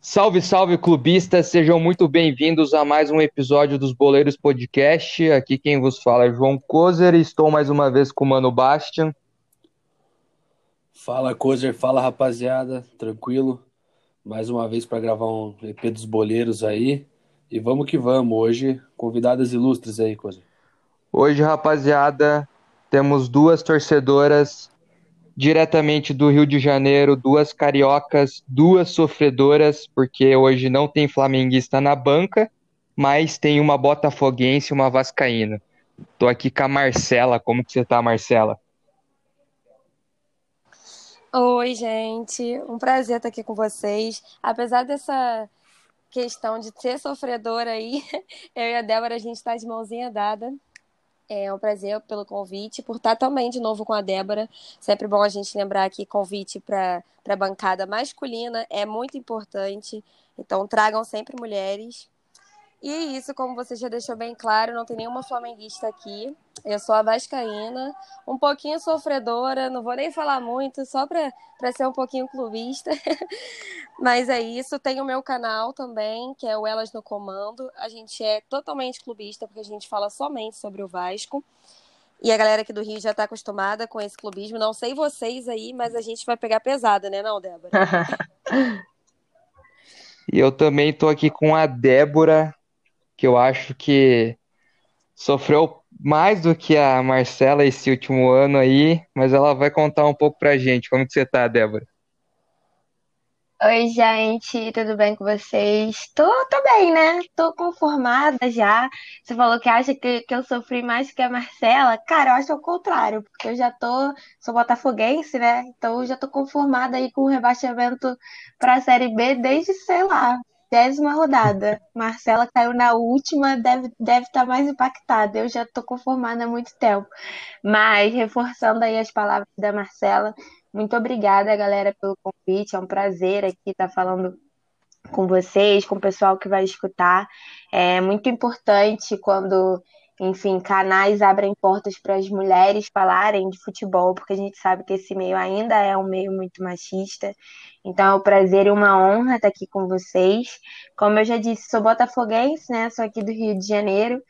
Salve, salve, clubistas! Sejam muito bem-vindos a mais um episódio dos Boleiros Podcast. Aqui quem vos fala é João Kozer e estou mais uma vez com o Mano Bastian. Fala, Kozer, fala rapaziada, tranquilo? Mais uma vez para gravar um EP dos Boleiros aí. E vamos que vamos, hoje convidadas ilustres aí, Kozer. Hoje, rapaziada, temos duas torcedoras diretamente do Rio de Janeiro, duas cariocas, duas sofredoras, porque hoje não tem flamenguista na banca, mas tem uma botafoguense e uma vascaína. Tô aqui com a Marcela. Como que você tá, Marcela? Oi, gente. Um prazer estar aqui com vocês. Apesar dessa questão de ser sofredora aí, eu e a Débora, a gente está de mãozinha dada. É um prazer pelo convite, por estar também de novo com a Débora. Sempre bom a gente lembrar que convite para a bancada masculina é muito importante. Então, tragam sempre mulheres. E é isso, como você já deixou bem claro, não tem nenhuma flamenguista aqui. Eu sou a Vascaína, um pouquinho sofredora, não vou nem falar muito, só para ser um pouquinho clubista. Mas é isso. Tem o meu canal também, que é o Elas no Comando. A gente é totalmente clubista, porque a gente fala somente sobre o Vasco. E a galera aqui do Rio já está acostumada com esse clubismo. Não sei vocês aí, mas a gente vai pegar pesada, né, não, Débora? e eu também estou aqui com a Débora, que eu acho que sofreu mais do que a Marcela esse último ano aí, mas ela vai contar um pouco pra gente. Como que você tá, Débora? Oi, gente, tudo bem com vocês? Tô, tô bem, né? Tô conformada já. Você falou que acha que, que eu sofri mais que a Marcela. Cara, eu acho o contrário, porque eu já tô, sou botafoguense, né? Então eu já tô conformada aí com o rebaixamento pra Série B desde, sei lá, décima rodada. Marcela caiu na última, deve deve estar tá mais impactada. Eu já estou conformada há muito tempo. Mas reforçando aí as palavras da Marcela, muito obrigada, galera, pelo convite. É um prazer aqui estar falando com vocês, com o pessoal que vai escutar. É muito importante quando enfim, canais abrem portas para as mulheres falarem de futebol, porque a gente sabe que esse meio ainda é um meio muito machista. Então é um prazer e uma honra estar aqui com vocês. Como eu já disse, sou botafoguense, né? Sou aqui do Rio de Janeiro.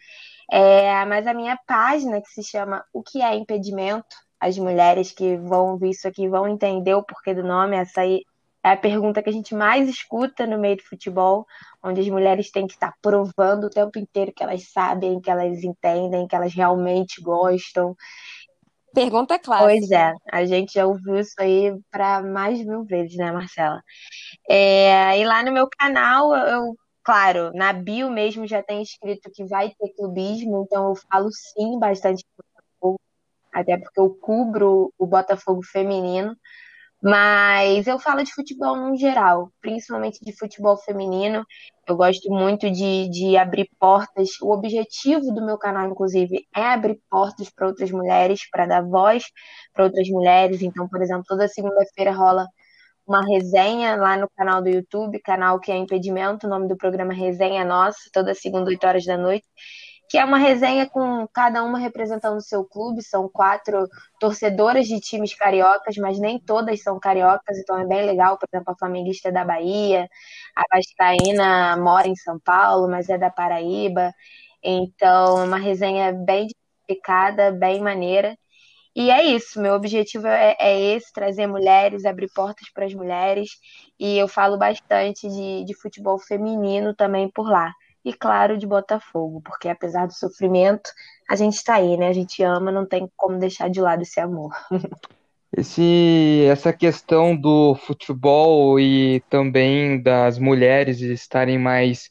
É, mas a minha página, que se chama O que é Impedimento, as mulheres que vão ouvir isso aqui vão entender o porquê do nome, essa aí é a pergunta que a gente mais escuta no meio do futebol, onde as mulheres têm que estar provando o tempo inteiro que elas sabem, que elas entendem, que elas realmente gostam. Pergunta clássica. Pois é, a gente já ouviu isso aí para mais de mil vezes, né, Marcela? É, e lá no meu canal, eu, claro, na bio mesmo já tem escrito que vai ter clubismo, então eu falo sim bastante Botafogo, até porque eu cubro o Botafogo feminino. Mas eu falo de futebol no geral, principalmente de futebol feminino. Eu gosto muito de, de abrir portas. O objetivo do meu canal, inclusive, é abrir portas para outras mulheres, para dar voz para outras mulheres. Então, por exemplo, toda segunda-feira rola uma resenha lá no canal do YouTube, canal que é Impedimento, o nome do programa Resenha Nossa, toda segunda, 8 horas da noite que é uma resenha com cada uma representando o seu clube. São quatro torcedoras de times cariocas, mas nem todas são cariocas, então é bem legal. Por exemplo, a flamenguista é da Bahia, a Vascaína mora em São Paulo, mas é da Paraíba. Então, é uma resenha bem diversificada, bem maneira. E é isso, meu objetivo é, é, esse, trazer mulheres, abrir portas para as mulheres. E eu falo bastante de, de futebol feminino também por lá e, claro, de Botafogo, porque apesar do sofrimento, a gente está aí, né? A gente ama, não tem como deixar de lado esse amor. Esse, essa questão do futebol e também das mulheres estarem mais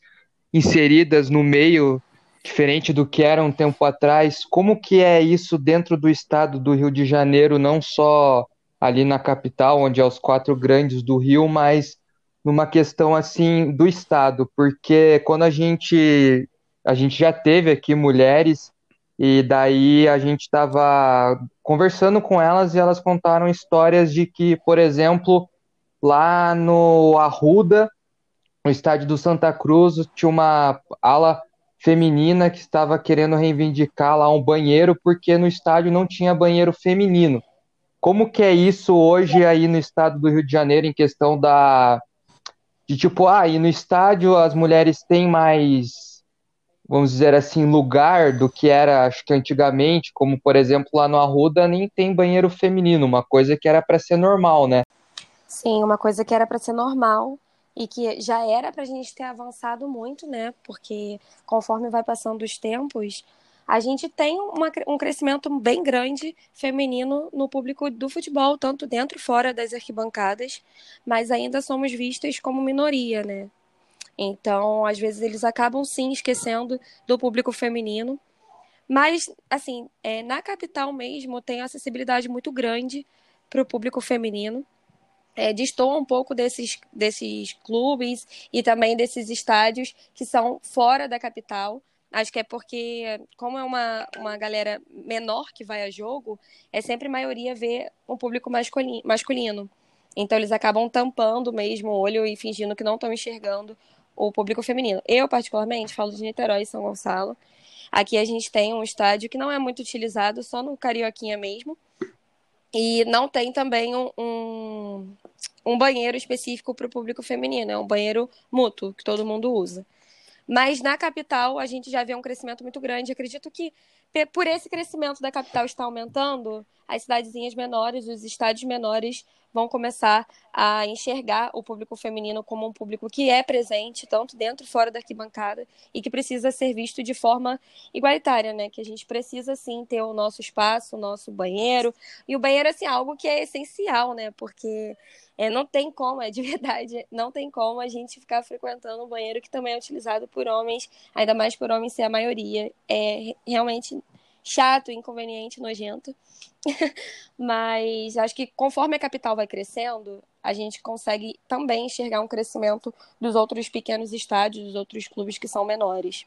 inseridas no meio, diferente do que era um tempo atrás, como que é isso dentro do estado do Rio de Janeiro, não só ali na capital, onde é os quatro grandes do Rio, mas numa questão assim do Estado, porque quando a gente a gente já teve aqui mulheres e daí a gente estava conversando com elas e elas contaram histórias de que, por exemplo, lá no Arruda, no estádio do Santa Cruz, tinha uma ala feminina que estava querendo reivindicar lá um banheiro porque no estádio não tinha banheiro feminino. Como que é isso hoje aí no estado do Rio de Janeiro em questão da de tipo, ah, e no estádio as mulheres têm mais, vamos dizer assim, lugar do que era, acho que antigamente, como por exemplo lá no Arruda nem tem banheiro feminino, uma coisa que era para ser normal, né? Sim, uma coisa que era para ser normal e que já era para a gente ter avançado muito, né? Porque conforme vai passando os tempos, a gente tem uma, um crescimento bem grande feminino no público do futebol, tanto dentro e fora das arquibancadas, mas ainda somos vistas como minoria, né? Então, às vezes, eles acabam sim esquecendo do público feminino. Mas, assim, é, na capital mesmo tem acessibilidade muito grande para o público feminino. É, um pouco desses, desses clubes e também desses estádios que são fora da capital. Acho que é porque, como é uma, uma galera menor que vai a jogo, é sempre maioria ver um público masculino. Então eles acabam tampando mesmo o olho e fingindo que não estão enxergando o público feminino. Eu, particularmente, falo de Niterói e São Gonçalo. Aqui a gente tem um estádio que não é muito utilizado, só no Carioquinha mesmo. E não tem também um, um, um banheiro específico para o público feminino, é um banheiro mútuo, que todo mundo usa. Mas na capital a gente já vê um crescimento muito grande. Acredito que por esse crescimento da capital estar aumentando, as cidadezinhas menores, os estádios menores vão começar a enxergar o público feminino como um público que é presente, tanto dentro e fora da arquibancada, e que precisa ser visto de forma igualitária, né? Que a gente precisa sim ter o nosso espaço, o nosso banheiro. E o banheiro, assim, é algo que é essencial, né? Porque é, não tem como, é de verdade, não tem como a gente ficar frequentando um banheiro que também é utilizado por homens, ainda mais por homens ser a maioria. É realmente chato, inconveniente, nojento. Mas acho que conforme a capital vai crescendo, a gente consegue também enxergar um crescimento dos outros pequenos estádios, dos outros clubes que são menores.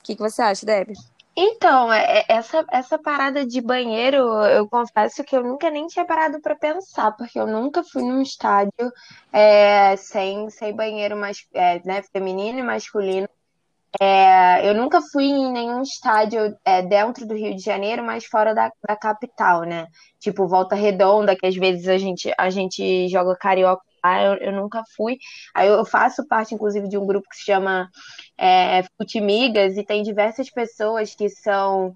O que, que você acha, Debbie? Então, é, é, essa, essa parada de banheiro, eu confesso que eu nunca nem tinha parado para pensar, porque eu nunca fui num estádio é, sem, sem banheiro mais, é, né, feminino e masculino. É, eu nunca fui em nenhum estádio é, dentro do Rio de Janeiro, mas fora da, da capital, né? Tipo Volta Redonda, que às vezes a gente, a gente joga carioca lá, eu, eu nunca fui. Aí eu faço parte, inclusive, de um grupo que se chama é, Futimigas, e tem diversas pessoas que são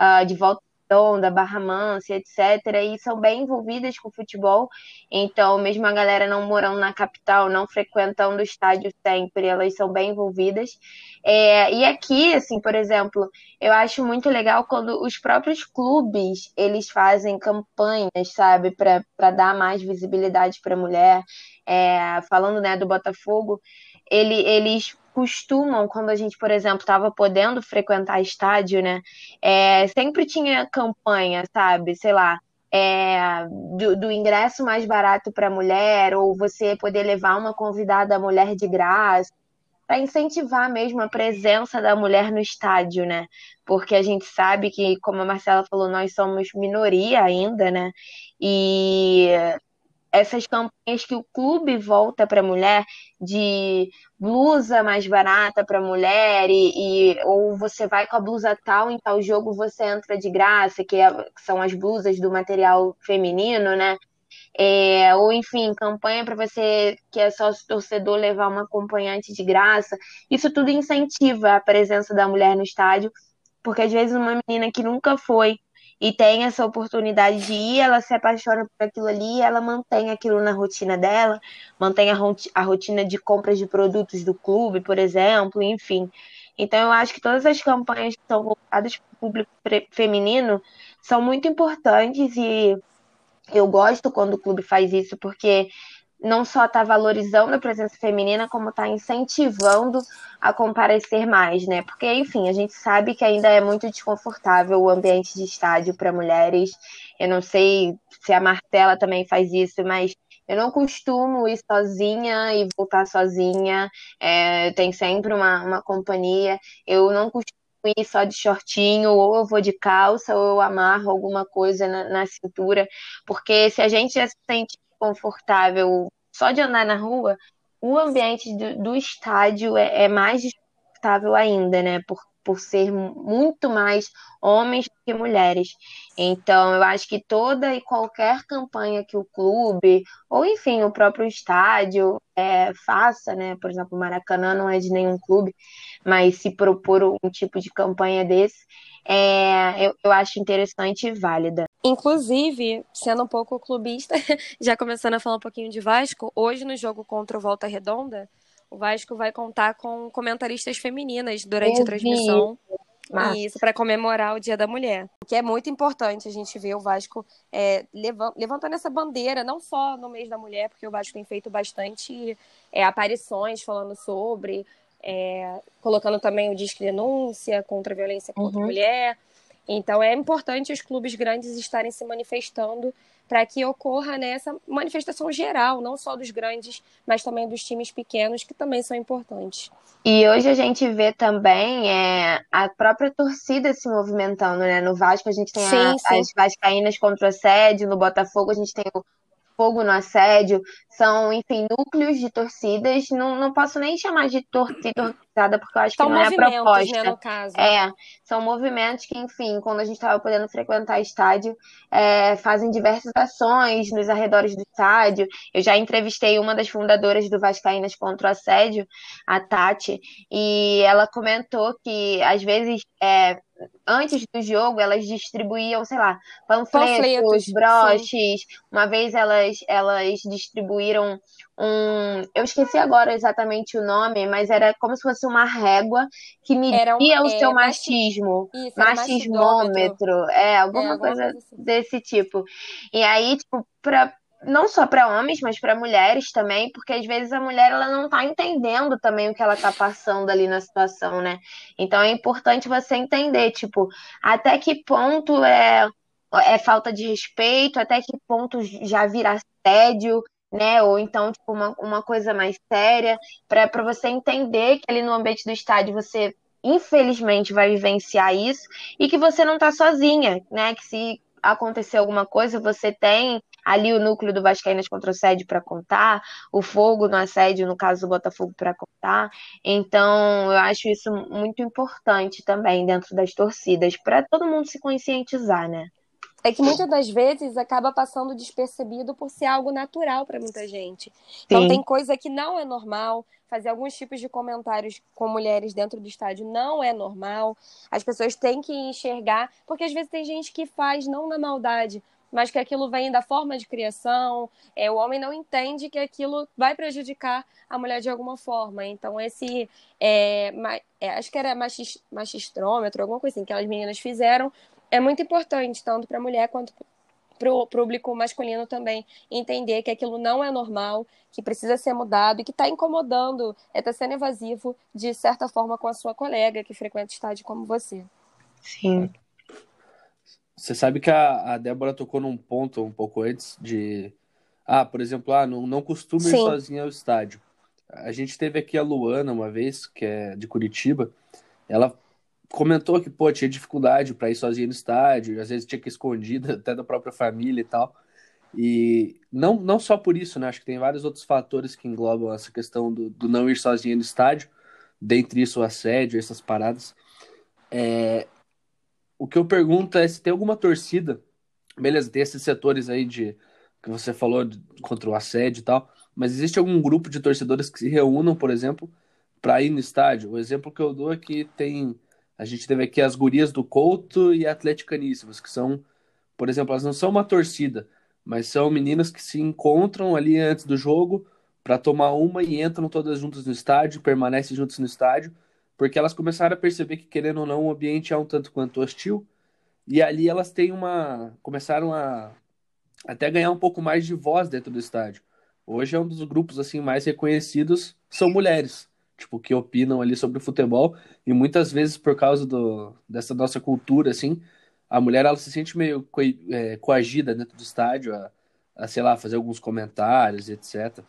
uh, de Volta Redonda, Barra Mansa, etc., e são bem envolvidas com futebol. Então, mesmo a galera não morando na capital, não frequentando o estádio sempre, elas são bem envolvidas. É, e aqui, assim, por exemplo, eu acho muito legal quando os próprios clubes eles fazem campanhas, sabe, para dar mais visibilidade para a mulher. É, falando né, do Botafogo, ele, eles costumam, quando a gente, por exemplo, estava podendo frequentar estádio, né? É, sempre tinha campanha, sabe? Sei lá, é, do, do, ingresso mais barato para mulher, ou você poder levar uma convidada mulher de graça, para incentivar mesmo a presença da mulher no estádio, né? Porque a gente sabe que, como a Marcela falou, nós somos minoria ainda, né? E essas campanhas que o clube volta para a mulher de blusa mais barata para mulher e, e, ou você vai com a blusa tal em tal jogo você entra de graça que, é, que são as blusas do material feminino né? É, ou enfim campanha para você que é só torcedor levar uma acompanhante de graça. Isso tudo incentiva a presença da mulher no estádio porque às vezes uma menina que nunca foi e tem essa oportunidade de ir, ela se apaixona por aquilo ali, ela mantém aquilo na rotina dela, mantém a, rotina de compras de produtos do clube, por exemplo, enfim. Então eu acho que todas as campanhas que são voltadas para o público feminino são muito importantes e eu gosto quando o clube faz isso, porque não só está valorizando a presença feminina, como está incentivando a comparecer mais, né? Porque, enfim, a gente sabe que ainda é muito desconfortável o ambiente de estádio para mulheres. Eu não sei se a Marcela também faz isso, mas eu não costumo ir sozinha e voltar sozinha. É, tem sempre uma, uma companhia. Eu não costumo ir só de shortinho, ou eu vou de calça, ou eu amarro alguma coisa na, na cintura, porque se a gente já se sente confortável só de andar na rua, o ambiente do, do estádio é, é, mais desconfortável ainda, né? Por, por ser muito mais homens que mulheres. Então, eu acho que toda e qualquer campanha que o clube, ou enfim, o próprio estádio é, faça, né? Por exemplo, o Maracanã não é de nenhum clube, mas se propor um tipo de campanha desse, é, eu, eu acho interessante e válida. Inclusive, sendo um pouco clubista, já começando a falar um pouquinho de Vasco, hoje no jogo contra o Volta Redonda, o Vasco vai contar com comentaristas femininas durante eu a transmissão. Vi. Isso, para comemorar o Dia da Mulher. Que é muito importante a gente ver o Vasco é, levantando essa bandeira, não só no mês da mulher, porque o Vasco tem feito bastante é, aparições falando sobre, é, colocando também o disque denúncia contra a violência contra uhum. a mulher. Então é importante os clubes grandes estarem se manifestando para que ocorra nessa né, manifestação geral, não só dos grandes, mas também dos times pequenos, que também são importantes. E hoje a gente vê também é, a própria torcida se movimentando, né? No Vasco a gente tem sim, a, sim. as Vascaínas contra o assédio, no Botafogo a gente tem o fogo no assédio, são, enfim, núcleos de torcidas. Não, não posso nem chamar de torcida porque eu acho são que não é a proposta. Né, no caso. É, são movimentos que, enfim, quando a gente estava podendo frequentar estádio, é, fazem diversas ações nos arredores do estádio. Eu já entrevistei uma das fundadoras do Vascaínas contra o assédio, a Tati, e ela comentou que, às vezes, é, antes do jogo, elas distribuíam, sei lá, panfletos, panfletos broches. Sim. Uma vez elas, elas distribuíram um. Eu esqueci agora exatamente o nome, mas era como se fosse uma régua que media um, o é, seu machismo. Isso, machismômetro. É, alguma, é, coisa assim. desse tipo. E aí, tipo, pra, não só para homens, mas para mulheres também, porque às vezes a mulher ela não está entendendo também o que ela está passando ali na situação, né? Então é importante você entender, tipo, até que ponto é, é falta de respeito, até que ponto já vira assédio, né? Ou então, tipo, uma, uma coisa mais séria, para você entender que ali no ambiente do estádio você infelizmente vai vivenciar isso e que você não está sozinha, né? Que se acontecer alguma coisa, você tem ali o núcleo do Vascaínas contra o assédio para contar, o fogo no assédio, no caso do Botafogo, para contar. Então, eu acho isso muito importante também dentro das torcidas, para todo mundo se conscientizar, né? É que muitas das vezes acaba passando despercebido por ser algo natural para muita gente. Então Sim. tem coisa que não é normal, fazer alguns tipos de comentários com mulheres dentro do estádio não é normal. As pessoas têm que enxergar, porque às vezes tem gente que faz não na maldade, mas que aquilo vem da forma de criação. É, o homem não entende que aquilo vai prejudicar a mulher de alguma forma. Então, esse. É, é, acho que era machist, machistrômetro, alguma coisa assim, que as meninas fizeram. É muito importante, tanto para a mulher quanto para o público masculino também entender que aquilo não é normal, que precisa ser mudado e que está incomodando, está é, sendo evasivo de certa forma com a sua colega que frequenta estádio como você. Sim. Você sabe que a, a Débora tocou num ponto um pouco antes de. Ah, por exemplo, ah, não, não costuma ir sozinha ao estádio. A gente teve aqui a Luana uma vez, que é de Curitiba. Ela comentou que, pô, tinha dificuldade para ir sozinha no estádio, às vezes tinha que ir escondida até da própria família e tal. E não, não só por isso, né? Acho que tem vários outros fatores que englobam essa questão do, do não ir sozinha no estádio, dentre isso o assédio, essas paradas. É, o que eu pergunto é se tem alguma torcida, beleza, tem esses setores aí de que você falou de, contra o assédio e tal, mas existe algum grupo de torcedores que se reúnam, por exemplo, para ir no estádio? O exemplo que eu dou é que tem a gente teve aqui as gurias do Couto e Atleticaníssimas, que são, por exemplo, elas não são uma torcida, mas são meninas que se encontram ali antes do jogo para tomar uma e entram todas juntas no estádio, permanecem juntas no estádio porque elas começaram a perceber que, querendo ou não, o ambiente é um tanto quanto hostil, e ali elas têm uma. começaram a até ganhar um pouco mais de voz dentro do estádio. Hoje é um dos grupos assim mais reconhecidos são mulheres, tipo que opinam ali sobre o futebol e muitas vezes por causa do, dessa nossa cultura assim, a mulher ela se sente meio co é, coagida dentro do estádio a, a sei lá fazer alguns comentários, etc.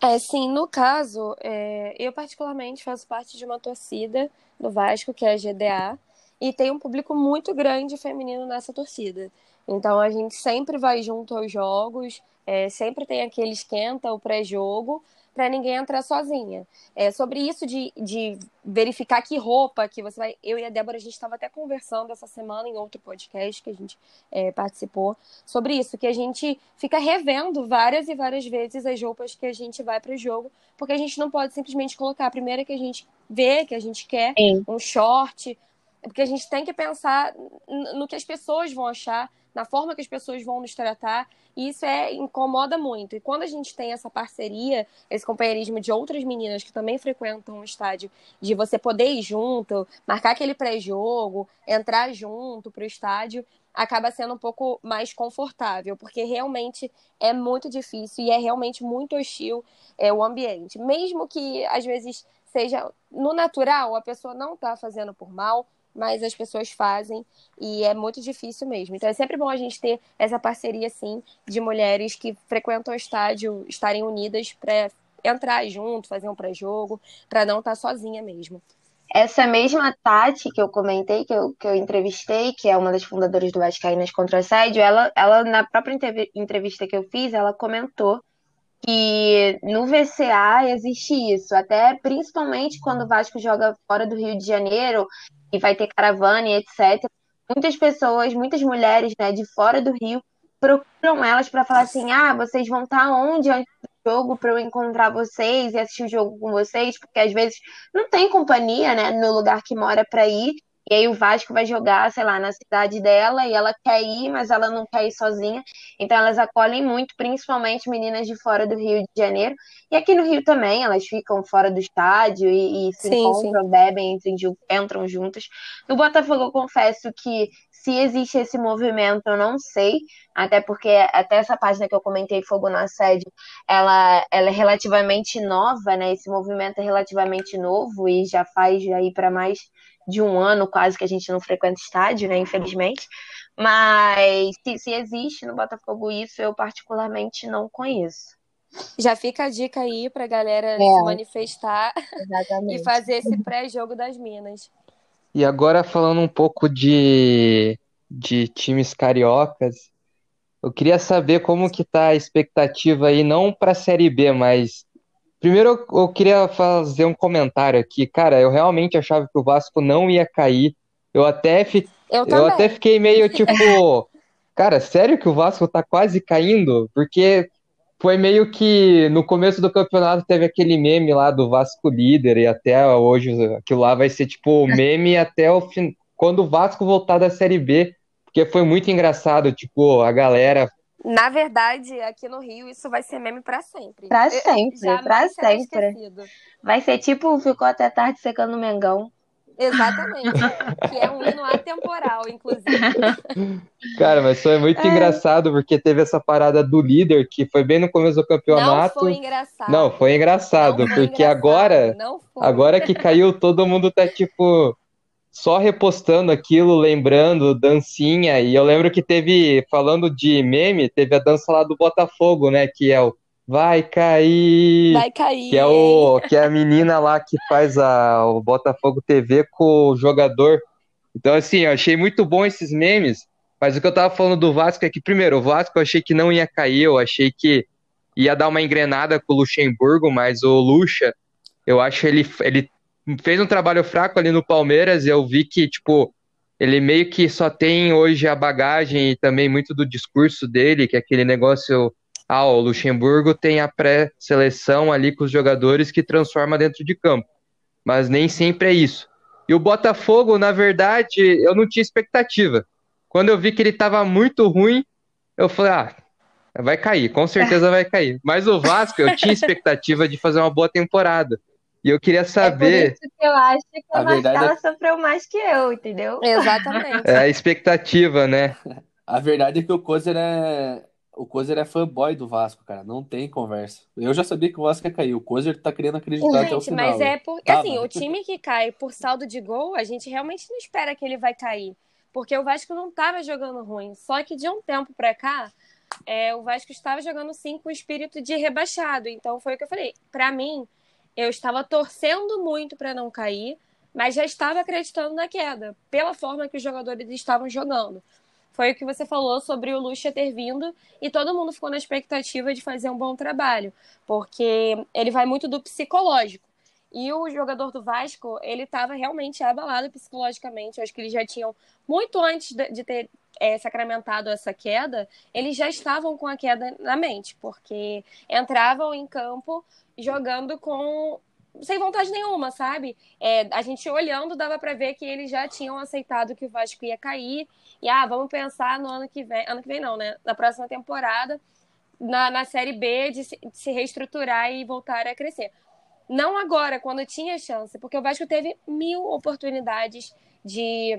É, sim, no caso, é, eu particularmente faço parte de uma torcida do Vasco, que é a GDA, e tem um público muito grande feminino nessa torcida. Então a gente sempre vai junto aos jogos, é, sempre tem aquele esquenta, o pré-jogo, para ninguém entrar sozinha. É, sobre isso de, de verificar que roupa que você vai. Eu e a Débora, a gente estava até conversando essa semana em outro podcast que a gente é, participou sobre isso, que a gente fica revendo várias e várias vezes as roupas que a gente vai para o jogo, porque a gente não pode simplesmente colocar a primeira que a gente vê, que a gente quer, Sim. um short, porque a gente tem que pensar no que as pessoas vão achar, na forma que as pessoas vão nos tratar, e isso é incomoda muito. E quando a gente tem essa parceria, esse companheirismo de outras meninas que também frequentam o estádio, de você poder ir junto, marcar aquele pré-jogo, entrar junto para o estádio, acaba sendo um pouco mais confortável, porque realmente é muito difícil e é realmente muito hostil é, o ambiente. Mesmo que às vezes seja no natural, a pessoa não está fazendo por mal, mas as pessoas fazem e é muito difícil mesmo. Então é sempre bom a gente ter essa parceria, assim, de mulheres que frequentam o estádio estarem unidas para entrar junto, fazer um pré-jogo, para não estar tá sozinha mesmo. Essa mesma Tati que eu comentei, que eu, que eu entrevistei, que é uma das fundadoras do Vascaínas contra o Assédio, ela, ela, na própria entrevista que eu fiz, ela comentou que no VCA existe isso, até principalmente quando o Vasco joga fora do Rio de Janeiro e vai ter caravana e etc. Muitas pessoas, muitas mulheres né, de fora do Rio procuram elas para falar assim: ah, vocês vão estar tá onde antes do jogo para eu encontrar vocês e assistir o jogo com vocês, porque às vezes não tem companhia né, no lugar que mora para ir. E aí o Vasco vai jogar, sei lá, na cidade dela e ela quer ir, mas ela não quer ir sozinha. Então elas acolhem muito, principalmente meninas de fora do Rio de Janeiro. E aqui no Rio também, elas ficam fora do estádio e, e se sim, encontram, sim. bebem, entram, entram juntas. No Botafogo, eu confesso que se existe esse movimento, eu não sei, até porque até essa página que eu comentei, Fogo no Assédio, ela, ela é relativamente nova, né? Esse movimento é relativamente novo e já faz aí para mais de um ano quase que a gente não frequenta estádio, né? Infelizmente. Mas se, se existe no Botafogo isso, eu particularmente não conheço. Já fica a dica aí pra galera é, se manifestar exatamente. e fazer esse pré-jogo das Minas. E agora falando um pouco de, de times cariocas, eu queria saber como que tá a expectativa aí, não para a Série B, mas Primeiro, eu, eu queria fazer um comentário aqui. Cara, eu realmente achava que o Vasco não ia cair. Eu até, fi... eu, eu até fiquei meio tipo, cara, sério que o Vasco tá quase caindo? Porque foi meio que no começo do campeonato teve aquele meme lá do Vasco líder e até hoje aquilo lá vai ser tipo meme até o fim, quando o Vasco voltar da Série B, porque foi muito engraçado, tipo, a galera na verdade, aqui no Rio, isso vai ser meme para sempre. Para sempre, para sempre. Vai ser tipo, ficou até tarde secando o Mengão. Exatamente. que é um hino atemporal, inclusive. Cara, mas foi muito é. engraçado, porque teve essa parada do líder, que foi bem no começo do campeonato. Não foi engraçado. Não, foi engraçado, Não foi porque engraçado. agora, agora que caiu, todo mundo tá tipo só repostando aquilo, lembrando, dancinha. E eu lembro que teve, falando de meme, teve a dança lá do Botafogo, né? Que é o Vai cair! Vai cair! Que é, o, que é a menina lá que faz a, o Botafogo TV com o jogador. Então, assim, eu achei muito bom esses memes. Mas o que eu tava falando do Vasco é que, primeiro, o Vasco eu achei que não ia cair, eu achei que ia dar uma engrenada com o Luxemburgo, mas o Lucha, eu acho ele, ele fez um trabalho fraco ali no Palmeiras e eu vi que, tipo, ele meio que só tem hoje a bagagem e também muito do discurso dele, que é aquele negócio. Ah, o Luxemburgo tem a pré-seleção ali com os jogadores que transforma dentro de campo. Mas nem sempre é isso. E o Botafogo, na verdade, eu não tinha expectativa. Quando eu vi que ele estava muito ruim, eu falei, ah, vai cair, com certeza vai cair. Mas o Vasco, eu tinha expectativa de fazer uma boa temporada. E eu queria saber. É por isso que eu acho que a, a Marcela é... sofreu mais que eu, entendeu? Exatamente. É a expectativa, né? A verdade é que o Kozer é. O Kozer é fanboy do Vasco, cara. Não tem conversa. Eu já sabia que o Vasco ia cair. O Kozer tá querendo acreditar gente, até o final. Mas é porque, assim, o time que cai por saldo de gol, a gente realmente não espera que ele vai cair. Porque o Vasco não tava jogando ruim. Só que de um tempo pra cá, é, o Vasco estava jogando sim com o espírito de rebaixado. Então foi o que eu falei. Pra mim, eu estava torcendo muito para não cair, mas já estava acreditando na queda, pela forma que os jogadores estavam jogando. foi o que você falou sobre o Lucha ter vindo e todo mundo ficou na expectativa de fazer um bom trabalho, porque ele vai muito do psicológico. E o jogador do Vasco, ele estava realmente abalado psicologicamente. Eu acho que eles já tinham, muito antes de ter é, sacramentado essa queda, eles já estavam com a queda na mente, porque entravam em campo jogando com sem vontade nenhuma, sabe? É, a gente olhando dava para ver que eles já tinham aceitado que o Vasco ia cair e ah, vamos pensar no ano que vem, ano que vem não, né? Na próxima temporada, na, na série B de se, de se reestruturar e voltar a crescer. Não agora, quando tinha chance, porque o Vasco teve mil oportunidades de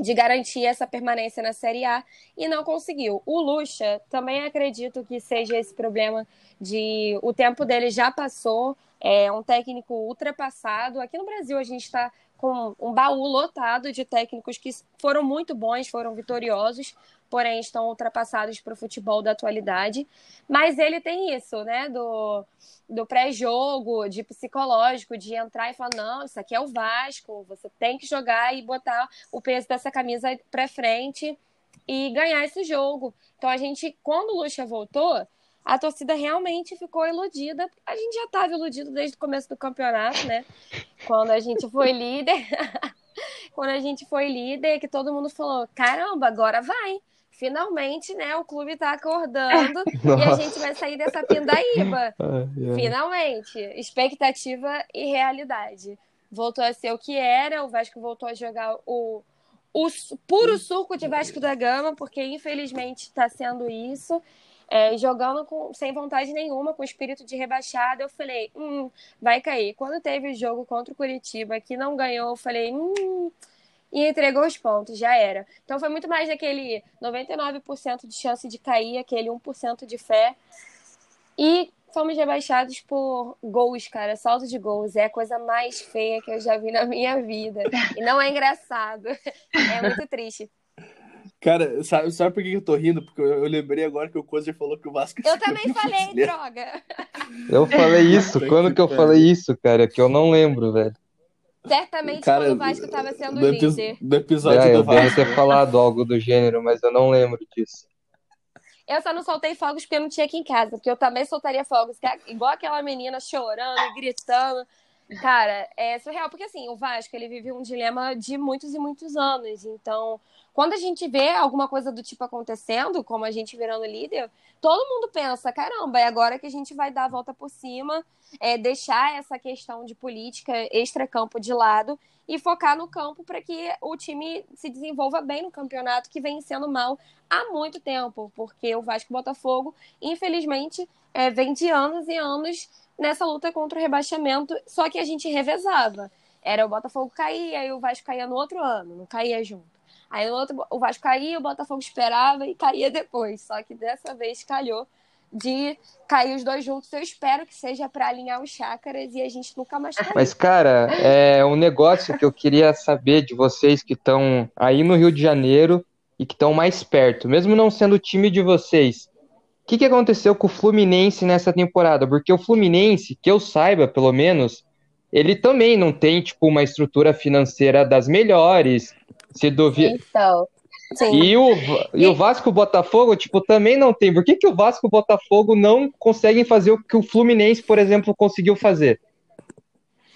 de garantir essa permanência na Série A e não conseguiu. O Lucha, também acredito que seja esse problema de o tempo dele já passou, é um técnico ultrapassado. Aqui no Brasil a gente está com um baú lotado de técnicos que foram muito bons, foram vitoriosos, porém estão ultrapassados para o futebol da atualidade. Mas ele tem isso, né? Do, do pré-jogo, de psicológico, de entrar e falar: não, isso aqui é o Vasco, você tem que jogar e botar o peso dessa camisa para frente e ganhar esse jogo. Então a gente, quando o Lucha voltou, a torcida realmente ficou iludida. A gente já estava iludido desde o começo do campeonato, né? Quando a gente foi líder. quando a gente foi líder, que todo mundo falou: caramba, agora vai finalmente, né, o clube está acordando e a gente vai sair dessa pindaíba. Finalmente. Expectativa e realidade. Voltou a ser o que era, o Vasco voltou a jogar o, o puro suco de Vasco da Gama, porque infelizmente está sendo isso. É, jogando com, sem vontade nenhuma, com espírito de rebaixado, eu falei, hum, vai cair. Quando teve o jogo contra o Curitiba, que não ganhou, eu falei, hum, e entregou os pontos, já era. Então foi muito mais daquele 99% de chance de cair, aquele 1% de fé. E fomos rebaixados por gols, cara, salto de gols. É a coisa mais feia que eu já vi na minha vida. E não é engraçado. É muito triste. Cara, sabe, sabe por que eu tô rindo? Porque eu, eu lembrei agora que o Cozer falou que o Vasco. Eu também falei, droga. Eu falei isso. Quando que eu falei isso, cara? Que eu não lembro, velho. Certamente Cara, quando o Vasco estava sendo do líder. Do episódio é, do eu Vasco. devo ter falado algo do gênero, mas eu não lembro disso. Eu só não soltei fogos porque eu não tinha aqui em casa, porque eu também soltaria fogos, é igual aquela menina chorando, gritando. Cara, é surreal, porque assim, o Vasco, ele vive um dilema de muitos e muitos anos. Então, quando a gente vê alguma coisa do tipo acontecendo, como a gente virando líder, todo mundo pensa, caramba, é agora que a gente vai dar a volta por cima, é, deixar essa questão de política extra-campo de lado e focar no campo para que o time se desenvolva bem no campeonato que vem sendo mal há muito tempo, porque o Vasco Botafogo, infelizmente, é, vem de anos e anos nessa luta contra o rebaixamento, só que a gente revezava. Era o Botafogo cair, aí o Vasco caía no outro ano, não caía junto. Aí no outro, o Vasco caía, o Botafogo esperava e caía depois. Só que dessa vez calhou de cair os dois juntos. Eu espero que seja para alinhar os chácaras e a gente nunca mais cair. Mas, cara, é um negócio que eu queria saber de vocês que estão aí no Rio de Janeiro e que estão mais perto, mesmo não sendo o time de vocês que, que aconteceu com o Fluminense nessa temporada? Porque o Fluminense, que eu saiba, pelo menos, ele também não tem, tipo, uma estrutura financeira das melhores. Se duvida. Então. Sim. E o, e, e o Vasco e o Botafogo, tipo, também não tem. Por que, que o Vasco e o Botafogo não conseguem fazer o que o Fluminense, por exemplo, conseguiu fazer?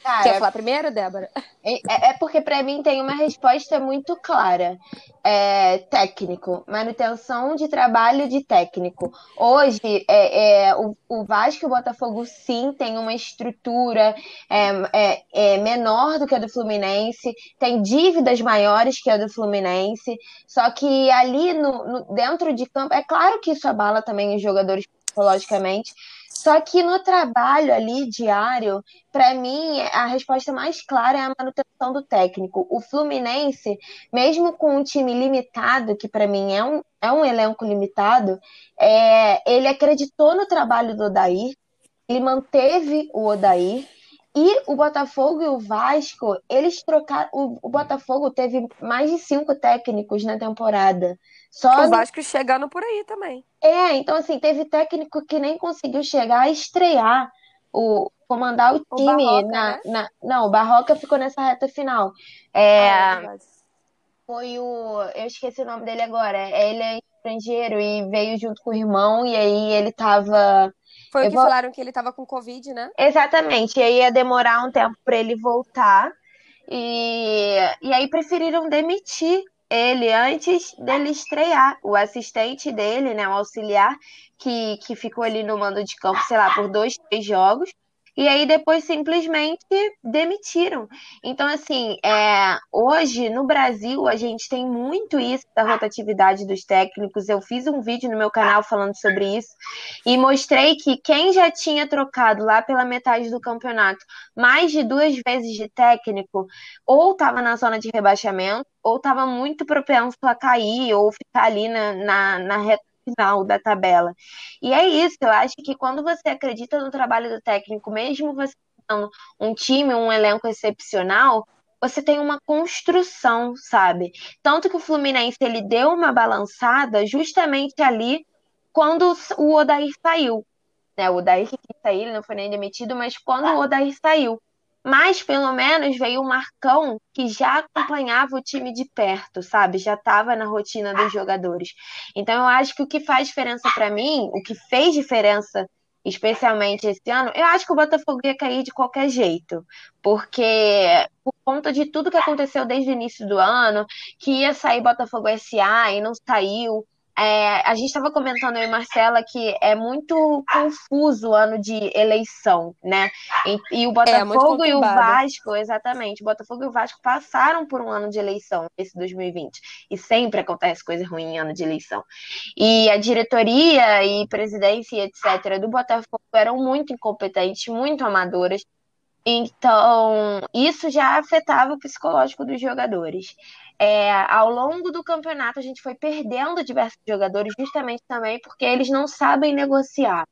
Cara, Quer falar primeiro, Débora? É, é, é porque para mim tem uma resposta muito clara. É, técnico, manutenção de trabalho de técnico. Hoje, é, é, o, o Vasco e o Botafogo, sim, tem uma estrutura é, é, é, menor do que a do Fluminense, tem dívidas maiores que a do Fluminense, só que ali no, no dentro de campo, é claro que isso abala também os jogadores psicologicamente, só que no trabalho ali diário, para mim, a resposta mais clara é a manutenção do técnico. O Fluminense, mesmo com um time limitado, que para mim é um, é um elenco limitado, é, ele acreditou no trabalho do Odair, ele manteve o Odair. E o Botafogo e o Vasco, eles trocaram. O, o Botafogo teve mais de cinco técnicos na temporada. Só o Vasco no... chegando por aí também. É, então assim, teve técnico que nem conseguiu chegar a estrear, o comandar o time o Barroca, na, né? na, Não, o Barroca ficou nessa reta final. É, ah, é foi o. Eu esqueci o nome dele agora. Ele é estrangeiro e veio junto com o irmão, e aí ele tava. Foi o que vou... falaram que ele tava com Covid, né? Exatamente. E aí ia demorar um tempo para ele voltar. E, e aí preferiram demitir ele antes dele estrear. O assistente dele, né, o auxiliar, que, que ficou ali no mando de campo, sei lá, por dois, três jogos e aí depois simplesmente demitiram. Então, assim, é, hoje no Brasil a gente tem muito isso da rotatividade dos técnicos. Eu fiz um vídeo no meu canal falando sobre isso e mostrei que quem já tinha trocado lá pela metade do campeonato mais de duas vezes de técnico, ou estava na zona de rebaixamento, ou estava muito propenso a cair, ou ficar ali na, na, na reta final da tabela. E é isso, eu acho que quando você acredita no trabalho do técnico, mesmo você tendo um time, um elenco excepcional, você tem uma construção, sabe? Tanto que o Fluminense ele deu uma balançada justamente ali quando o Odair saiu. Né? O Odair que quis sair, ele não foi nem demitido, mas quando o Odair saiu. Mas pelo menos veio o Marcão que já acompanhava o time de perto, sabe? Já estava na rotina dos jogadores. Então eu acho que o que faz diferença para mim, o que fez diferença especialmente esse ano, eu acho que o Botafogo ia cair de qualquer jeito, porque por conta de tudo que aconteceu desde o início do ano, que ia sair Botafogo SA e não saiu, é, a gente estava comentando, eu e Marcela, que é muito confuso o ano de eleição, né? E, e o é, Botafogo é, e o Vasco, exatamente, o Botafogo e o Vasco passaram por um ano de eleição, esse 2020. E sempre acontece coisa ruim em ano de eleição. E a diretoria e presidência e etc. do Botafogo eram muito incompetentes, muito amadoras. Então, isso já afetava o psicológico dos jogadores é, ao longo do campeonato a gente foi perdendo diversos jogadores justamente também porque eles não sabem negociar.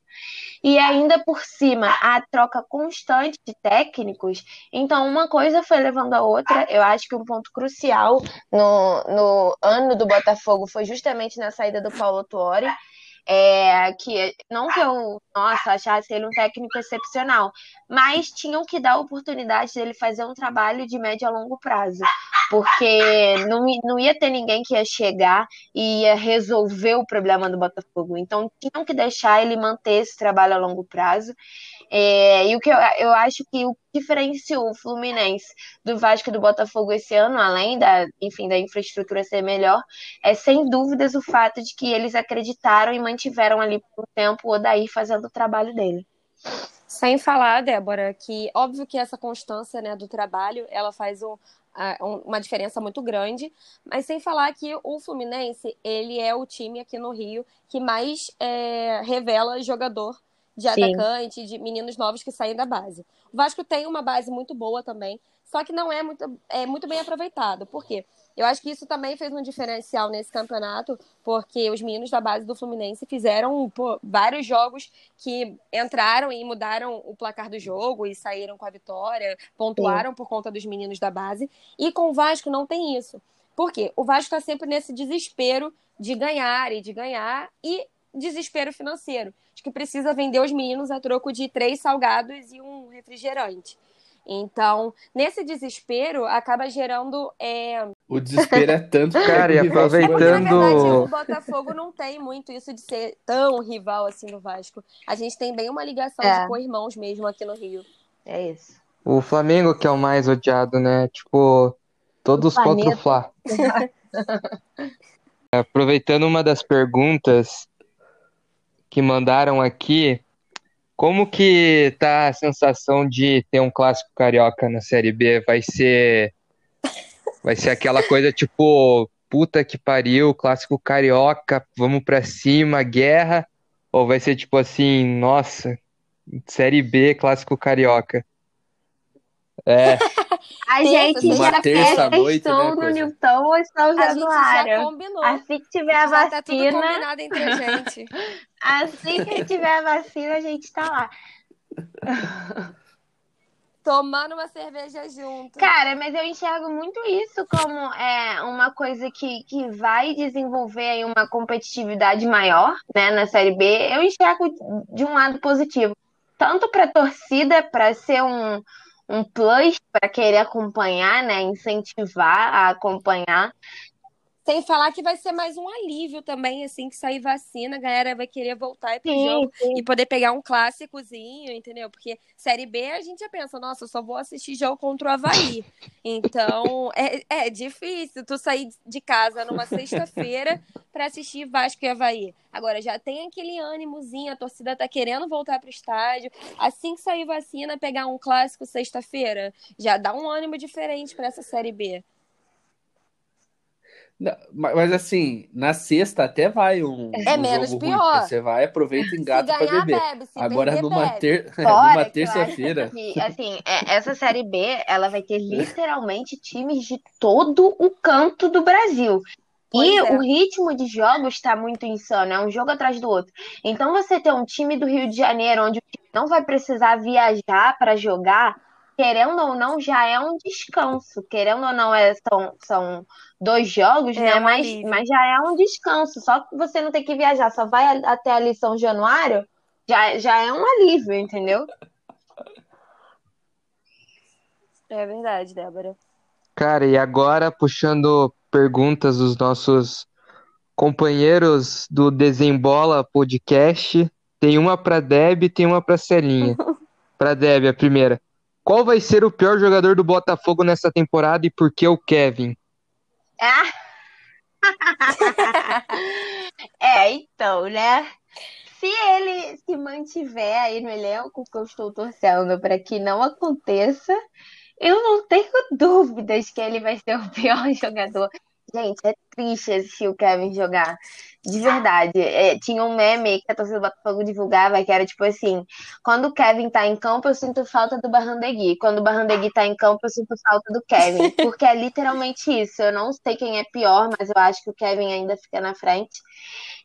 E ainda por cima, a troca constante de técnicos, então uma coisa foi levando a outra. Eu acho que um ponto crucial no, no ano do Botafogo foi justamente na saída do Paulo Tuori. É, que não que eu, nossa, achasse ele um técnico excepcional, mas tinham que dar a oportunidade dele fazer um trabalho de médio a longo prazo, porque não, não ia ter ninguém que ia chegar e ia resolver o problema do Botafogo. Então tinham que deixar ele manter esse trabalho a longo prazo. É, e o que eu, eu acho que o que diferenciou o Fluminense do Vasco e do Botafogo esse ano, além da, enfim, da infraestrutura ser melhor, é sem dúvidas o fato de que eles acreditaram e mantiveram ali por um tempo o Odair fazendo o trabalho dele. Sem falar, Débora, que óbvio que essa constância né, do trabalho, ela faz um, uma diferença muito grande, mas sem falar que o Fluminense, ele é o time aqui no Rio que mais é, revela jogador de Sim. atacante, de meninos novos que saem da base. O Vasco tem uma base muito boa também, só que não é muito, é muito bem aproveitado. Por quê? Eu acho que isso também fez um diferencial nesse campeonato, porque os meninos da base do Fluminense fizeram pô, vários jogos que entraram e mudaram o placar do jogo e saíram com a vitória, pontuaram Sim. por conta dos meninos da base. E com o Vasco não tem isso. Por quê? O Vasco está sempre nesse desespero de ganhar e de ganhar e desespero financeiro, de que precisa vender os meninos a troco de três salgados e um refrigerante. Então, nesse desespero, acaba gerando. É... O desespero é tanto. Cara, e aproveitando. Porque, na verdade, o Botafogo não tem muito isso de ser tão rival assim no Vasco. A gente tem bem uma ligação é. de co-irmãos mesmo aqui no Rio. É isso. O Flamengo, que é o mais odiado, né? Tipo, todos o contra o Fla. Aproveitando uma das perguntas que mandaram aqui, como que tá a sensação de ter um clássico carioca na Série B? Vai ser vai ser aquela coisa tipo, puta que pariu, clássico carioca, vamos pra cima, guerra, ou vai ser tipo assim, nossa, Série B, clássico carioca? É. A gente já testou né, no Newton ou São Januário. Assim que tiver a já vacina. Tá combinado entre a gente. assim que tiver a vacina, a gente tá lá. Tomando uma cerveja junto. Cara, mas eu enxergo muito isso como é, uma coisa que, que vai desenvolver aí uma competitividade maior né, na Série B. Eu enxergo de um lado positivo. Tanto para a torcida, para ser um, um plus para querer acompanhar, né? Incentivar a acompanhar. Sem falar que vai ser mais um alívio também, assim, que sair vacina, a galera vai querer voltar pro sim, jogo sim. e poder pegar um clássicozinho, entendeu? Porque Série B a gente já pensa, nossa, eu só vou assistir jogo contra o Havaí. Então, é, é difícil tu sair de casa numa sexta-feira para assistir Vasco e Havaí. Agora, já tem aquele ânimozinho, a torcida tá querendo voltar pro estádio. Assim que sair vacina, pegar um clássico sexta-feira, já dá um ânimo diferente para essa Série B. Mas assim, na sexta até vai um, é um menos jogo pior. Ruim, você vai, aproveita e engata pra beber. Bebe, Agora perder, numa, ter... numa terça-feira. Assim, é, essa série B, ela vai ter literalmente times de todo o canto do Brasil. Pois e é. o ritmo de jogos está muito insano, é um jogo atrás do outro. Então você ter um time do Rio de Janeiro onde o time não vai precisar viajar para jogar, querendo ou não, já é um descanso. Querendo ou não, é, são, são dois jogos, é né? Mas, mas já é um descanso. Só que você não tem que viajar, só vai até ali São Januário, já, já é um alívio, entendeu? É verdade, Débora. Cara, e agora puxando perguntas dos nossos companheiros do Desembola Podcast, tem uma para Deb e tem uma para Celinha. para Deb, a primeira. Qual vai ser o pior jogador do Botafogo nessa temporada e por que o Kevin? Ah. é, então, né? Se ele se mantiver aí no elenco, que eu estou torcendo para que não aconteça, eu não tenho dúvidas que ele vai ser o pior jogador Gente, é triste assistir o Kevin jogar. De verdade. É, tinha um meme que a torcida do Botafogo divulgava que era tipo assim: quando o Kevin tá em campo, eu sinto falta do Barrandegui. Quando o Barrandegui tá em campo, eu sinto falta do Kevin. Porque é literalmente isso. Eu não sei quem é pior, mas eu acho que o Kevin ainda fica na frente.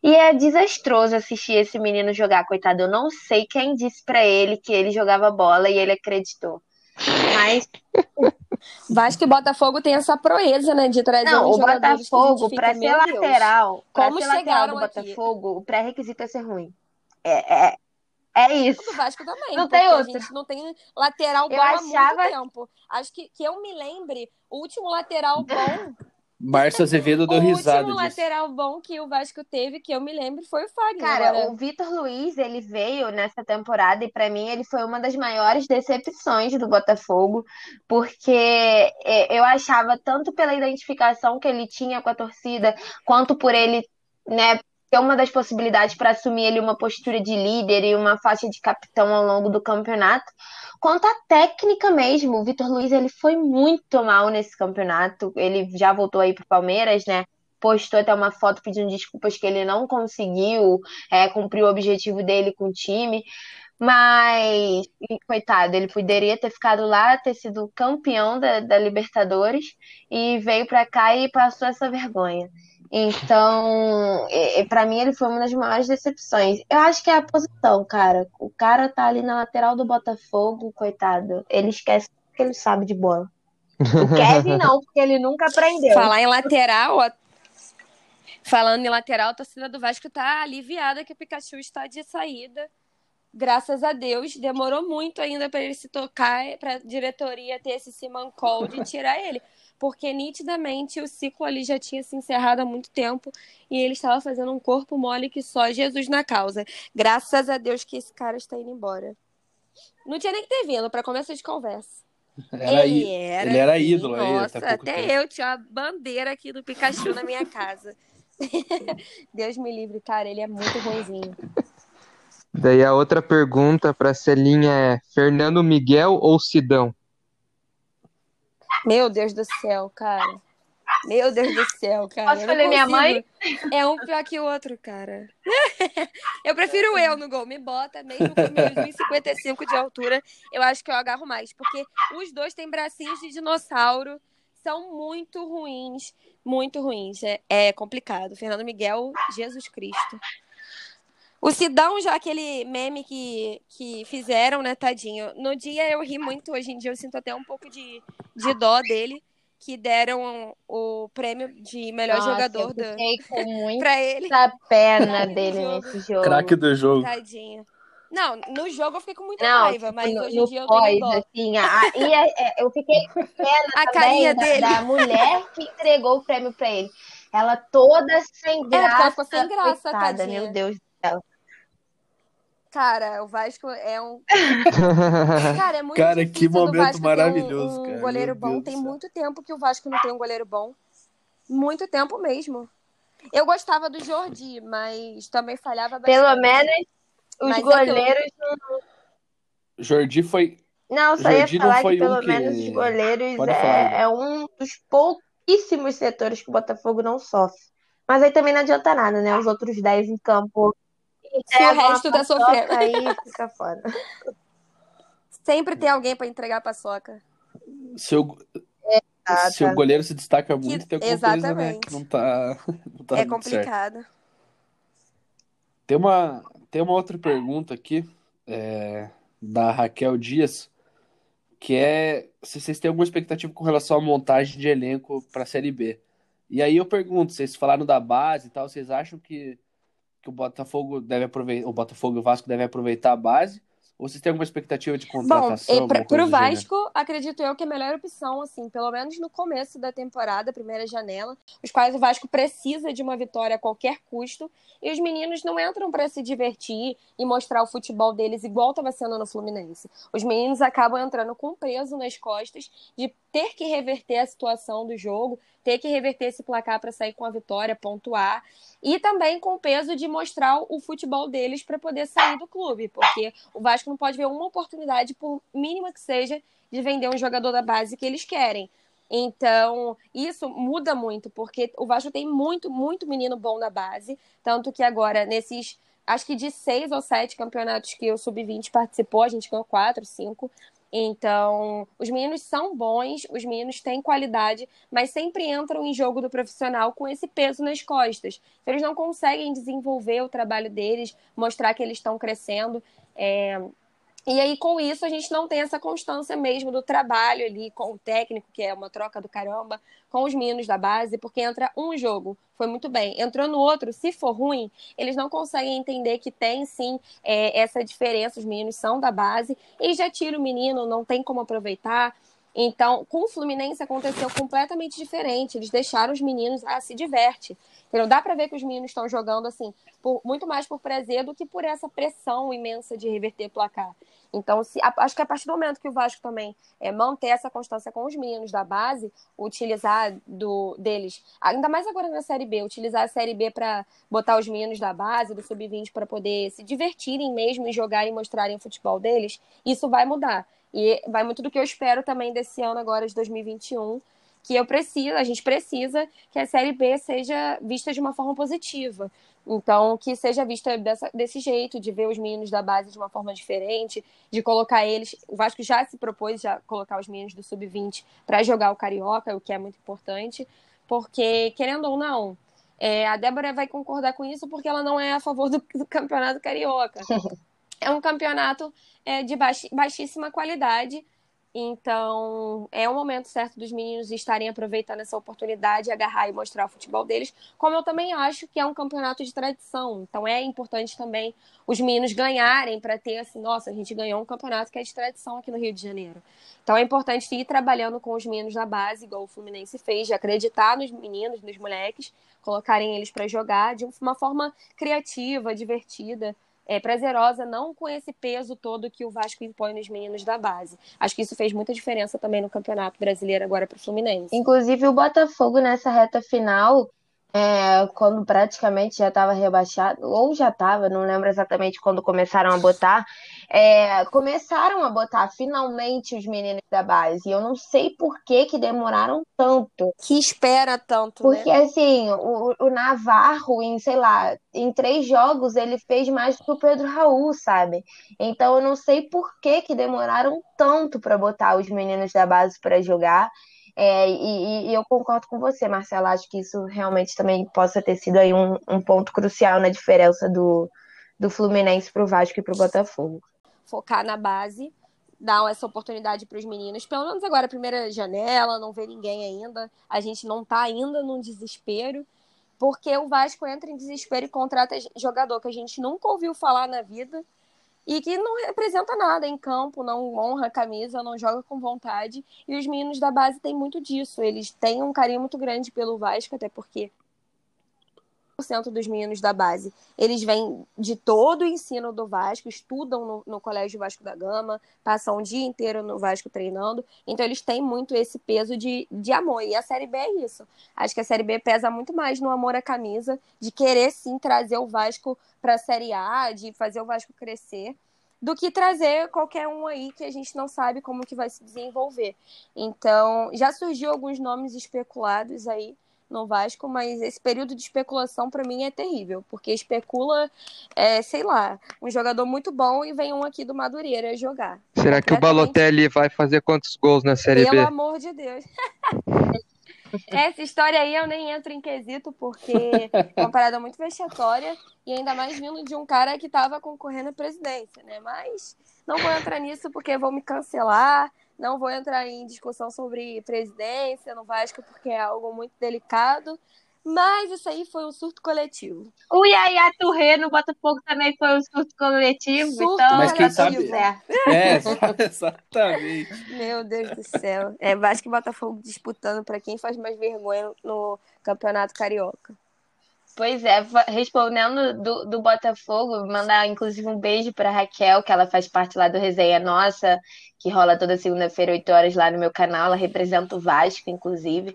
E é desastroso assistir esse menino jogar, coitado. Eu não sei quem disse para ele que ele jogava bola e ele acreditou. Mas. Vasco e Botafogo tem essa proeza, né, de trazer Não, um o Botafogo, para ser lateral, como ser lateral do Botafogo, o pré-requisito é ser ruim. É, é, é isso. O Vasco também. Não tem outro. A gente não tem lateral bom eu achava... há muito tempo. Acho que, que eu me lembre, o último lateral bom Márcio Azevedo deu risada disso. O último lateral bom que o Vasco teve, que eu me lembro, foi o Fagner. Cara, Agora... o Vitor Luiz, ele veio nessa temporada e para mim ele foi uma das maiores decepções do Botafogo, porque é, eu achava tanto pela identificação que ele tinha com a torcida, quanto por ele, né, ter uma das possibilidades para assumir ele uma postura de líder e uma faixa de capitão ao longo do campeonato Quanto à técnica mesmo, o Vitor Luiz ele foi muito mal nesse campeonato. Ele já voltou aí pro Palmeiras, né? Postou até uma foto pedindo desculpas que ele não conseguiu é, cumprir o objetivo dele com o time. Mas, coitado, ele poderia ter ficado lá, ter sido campeão da, da Libertadores e veio para cá e passou essa vergonha. Então, para mim ele foi uma das maiores decepções. Eu acho que é a posição, cara. O cara tá ali na lateral do Botafogo, coitado. Ele esquece que ele sabe de bola. O Kevin não, porque ele nunca aprendeu. Falar em lateral, ó. Falando em lateral, a torcida do Vasco tá aliviada que o Pikachu está de saída. Graças a Deus, demorou muito ainda para ele se tocar, para diretoria ter esse simancol de tirar ele porque nitidamente o ciclo ali já tinha se encerrado há muito tempo e ele estava fazendo um corpo mole que só Jesus na causa. Graças a Deus que esse cara está indo embora. Não tinha nem que ter vindo para começo de conversa. Era ele, era, ele era ídolo nossa, aí. Até tempo. eu tinha a bandeira aqui do Pikachu na minha casa. Deus me livre, cara, ele é muito ruimzinho. Daí a outra pergunta para Celinha é: Fernando Miguel ou Sidão? Meu Deus do céu, cara. Meu Deus do céu, cara. Posso escolher minha mãe? É um pior que o outro, cara. eu prefiro eu no gol. Me bota, mesmo com meus 1,55 de altura, eu acho que eu agarro mais. Porque os dois têm bracinhos de dinossauro. São muito ruins. Muito ruins. É, é complicado. Fernando Miguel, Jesus Cristo. O Sidão, já aquele meme que, que fizeram, né, tadinho. No dia eu ri muito, hoje em dia eu sinto até um pouco de, de dó dele, que deram o prêmio de melhor Nossa, jogador eu com pra ele. A perna dele nesse jogo. Craque do jogo. Tadinho. Não, no jogo eu fiquei com muita não, raiva, mas no, hoje em dia eu pós, dó. Assim, a, e a, é, eu fiquei com pena a também da, da, mulher que entregou o prêmio pra ele. Ela toda sem graça. É, ela ficou sem graça, coitada, tadinha. Meu Deus Cara, o Vasco é um. Cara, é muito cara, que momento maravilhoso, um, um cara. goleiro Meu bom. Deus tem muito tempo que o Vasco não tem um goleiro bom. Muito tempo mesmo. Eu gostava do Jordi, mas também falhava bastante. Pelo menos os mas goleiros. Eu... Jordi foi. Não, só Jordi ia falar que pelo um menos que... os goleiros é, é um dos pouquíssimos setores que o Botafogo não sofre. Mas aí também não adianta nada, né? Os outros 10 em campo se o resto tá sofrendo. Aí fica foda. Sempre tem alguém para entregar a paçoca. Se o, é, se o goleiro se destaca muito, que, tem alguma exatamente. coisa né, que não tá, não tá É complicado. Certo. Tem uma, tem uma outra pergunta aqui, é, da Raquel Dias, que é se vocês têm alguma expectativa com relação à montagem de elenco para a Série B. E aí eu pergunto, vocês falaram da base e tal, vocês acham que que o Botafogo deve aproveitar, o Botafogo e o Vasco devem aproveitar a base? Ou vocês têm alguma expectativa de contratação? Bom, para o Vasco, acredito eu que é a melhor opção, assim, pelo menos no começo da temporada, primeira janela, os quais o Vasco precisa de uma vitória a qualquer custo, e os meninos não entram para se divertir e mostrar o futebol deles igual estava sendo no Fluminense. Os meninos acabam entrando com peso nas costas de ter que reverter a situação do jogo, ter que reverter esse placar para sair com a vitória, pontuar, e também com o peso de mostrar o futebol deles para poder sair do clube, porque o Vasco não pode ver uma oportunidade, por mínima que seja, de vender um jogador da base que eles querem. Então, isso muda muito, porque o Vasco tem muito, muito menino bom na base, tanto que agora, nesses, acho que de seis ou sete campeonatos que o Sub-20 participou, a gente ganhou quatro, cinco, então, os meninos são bons, os meninos têm qualidade, mas sempre entram em jogo do profissional com esse peso nas costas. Então, eles não conseguem desenvolver o trabalho deles, mostrar que eles estão crescendo. É... E aí, com isso, a gente não tem essa constância mesmo do trabalho ali com o técnico, que é uma troca do caramba, com os meninos da base, porque entra um jogo, foi muito bem. Entrou no outro, se for ruim, eles não conseguem entender que tem sim é, essa diferença, os meninos são da base, e já tira o menino, não tem como aproveitar. Então, com o Fluminense aconteceu completamente diferente. Eles deixaram os meninos, ah, se diverte. Entendeu? Dá para ver que os meninos estão jogando assim, por, muito mais por prazer do que por essa pressão imensa de reverter placar. Então, se, a, acho que a partir do momento que o Vasco também é, manter essa constância com os meninos da base, utilizar do, deles, ainda mais agora na Série B, utilizar a Série B para botar os meninos da base, do Sub-20, para poder se divertirem mesmo e jogarem e mostrarem o futebol deles, isso vai mudar. E vai muito do que eu espero também desse ano agora de 2021, que eu preciso, a gente precisa que a Série B seja vista de uma forma positiva. Então, que seja vista dessa, desse jeito, de ver os meninos da base de uma forma diferente, de colocar eles. O Vasco já se propôs já colocar os meninos do sub-20 para jogar o Carioca, o que é muito importante, porque, querendo ou não, é, a Débora vai concordar com isso porque ela não é a favor do, do campeonato carioca. É um campeonato é, de baixíssima qualidade então, é o momento certo dos meninos estarem aproveitando essa oportunidade, agarrar e mostrar o futebol deles. Como eu também acho que é um campeonato de tradição. Então, é importante também os meninos ganharem para ter assim, nossa, a gente ganhou um campeonato que é de tradição aqui no Rio de Janeiro. Então, é importante ir trabalhando com os meninos da base, igual o Fluminense fez, de acreditar nos meninos, nos moleques, colocarem eles para jogar de uma forma criativa, divertida é, prazerosa, não com esse peso todo que o Vasco impõe nos meninos da base. Acho que isso fez muita diferença também no Campeonato Brasileiro agora para o Fluminense. Inclusive o Botafogo nessa reta final é, quando praticamente já estava rebaixado, ou já estava, não lembro exatamente quando começaram a botar, é, começaram a botar finalmente os meninos da base. E eu não sei por que, que demoraram tanto. Que espera tanto, Porque, né? assim, o, o Navarro, em, sei lá, em três jogos, ele fez mais que o Pedro Raul, sabe? Então eu não sei por que, que demoraram tanto para botar os meninos da base para jogar. É, e, e, eu concordo com você, Marcela. Acho que isso realmente também possa ter sido aí um, um ponto crucial na diferença do, do Fluminense para o Vasco e para o Botafogo. Focar na base, dar essa oportunidade para os meninos. Pelo menos agora, a primeira janela, não vê ninguém ainda. A gente não está ainda num desespero, porque o Vasco entra em desespero e contrata jogador que a gente nunca ouviu falar na vida e que não representa nada em campo, não honra a camisa, não joga com vontade. E os meninos da base têm muito disso. Eles têm um carinho muito grande pelo Vasco, até porque cento dos meninos da base, eles vêm de todo o ensino do Vasco, estudam no, no, Colégio Vasco da Gama, passam o dia inteiro no Vasco treinando, então eles têm muito esse peso de, de amor, e a Série B é isso. Acho que a Série B pesa muito mais no amor à camisa, de querer sim trazer o Vasco para a Série A, de fazer o Vasco crescer, do que trazer qualquer um aí que a gente não sabe como que vai se desenvolver. Então, já surgiu alguns nomes especulados aí, no Vasco, mas esse período de especulação para mim é terrível, porque especula, é, sei lá, um jogador muito bom e vem um aqui do Madureira jogar. Será que o Balotelli vai fazer quantos gols na Série Pelo B? Pelo amor de Deus. Essa história aí eu nem entro em quesito, porque é uma parada muito vexatória e ainda mais vindo de um cara que estava concorrendo à presidência, né? Mas não vou entrar nisso porque vão me cancelar. Não vou entrar em discussão sobre presidência no Vasco, porque é algo muito delicado. Mas isso aí foi um surto coletivo. O Yaya Touré no Botafogo também foi um surto coletivo. Surto então, mas quem sabe... É, exatamente. Meu Deus do céu. É Vasco e Botafogo disputando para quem faz mais vergonha no Campeonato Carioca. Pois é, respondendo do, do Botafogo, mandar inclusive um beijo para Raquel, que ela faz parte lá do Resenha Nossa, que rola toda segunda-feira, 8 horas lá no meu canal. Ela representa o Vasco, inclusive.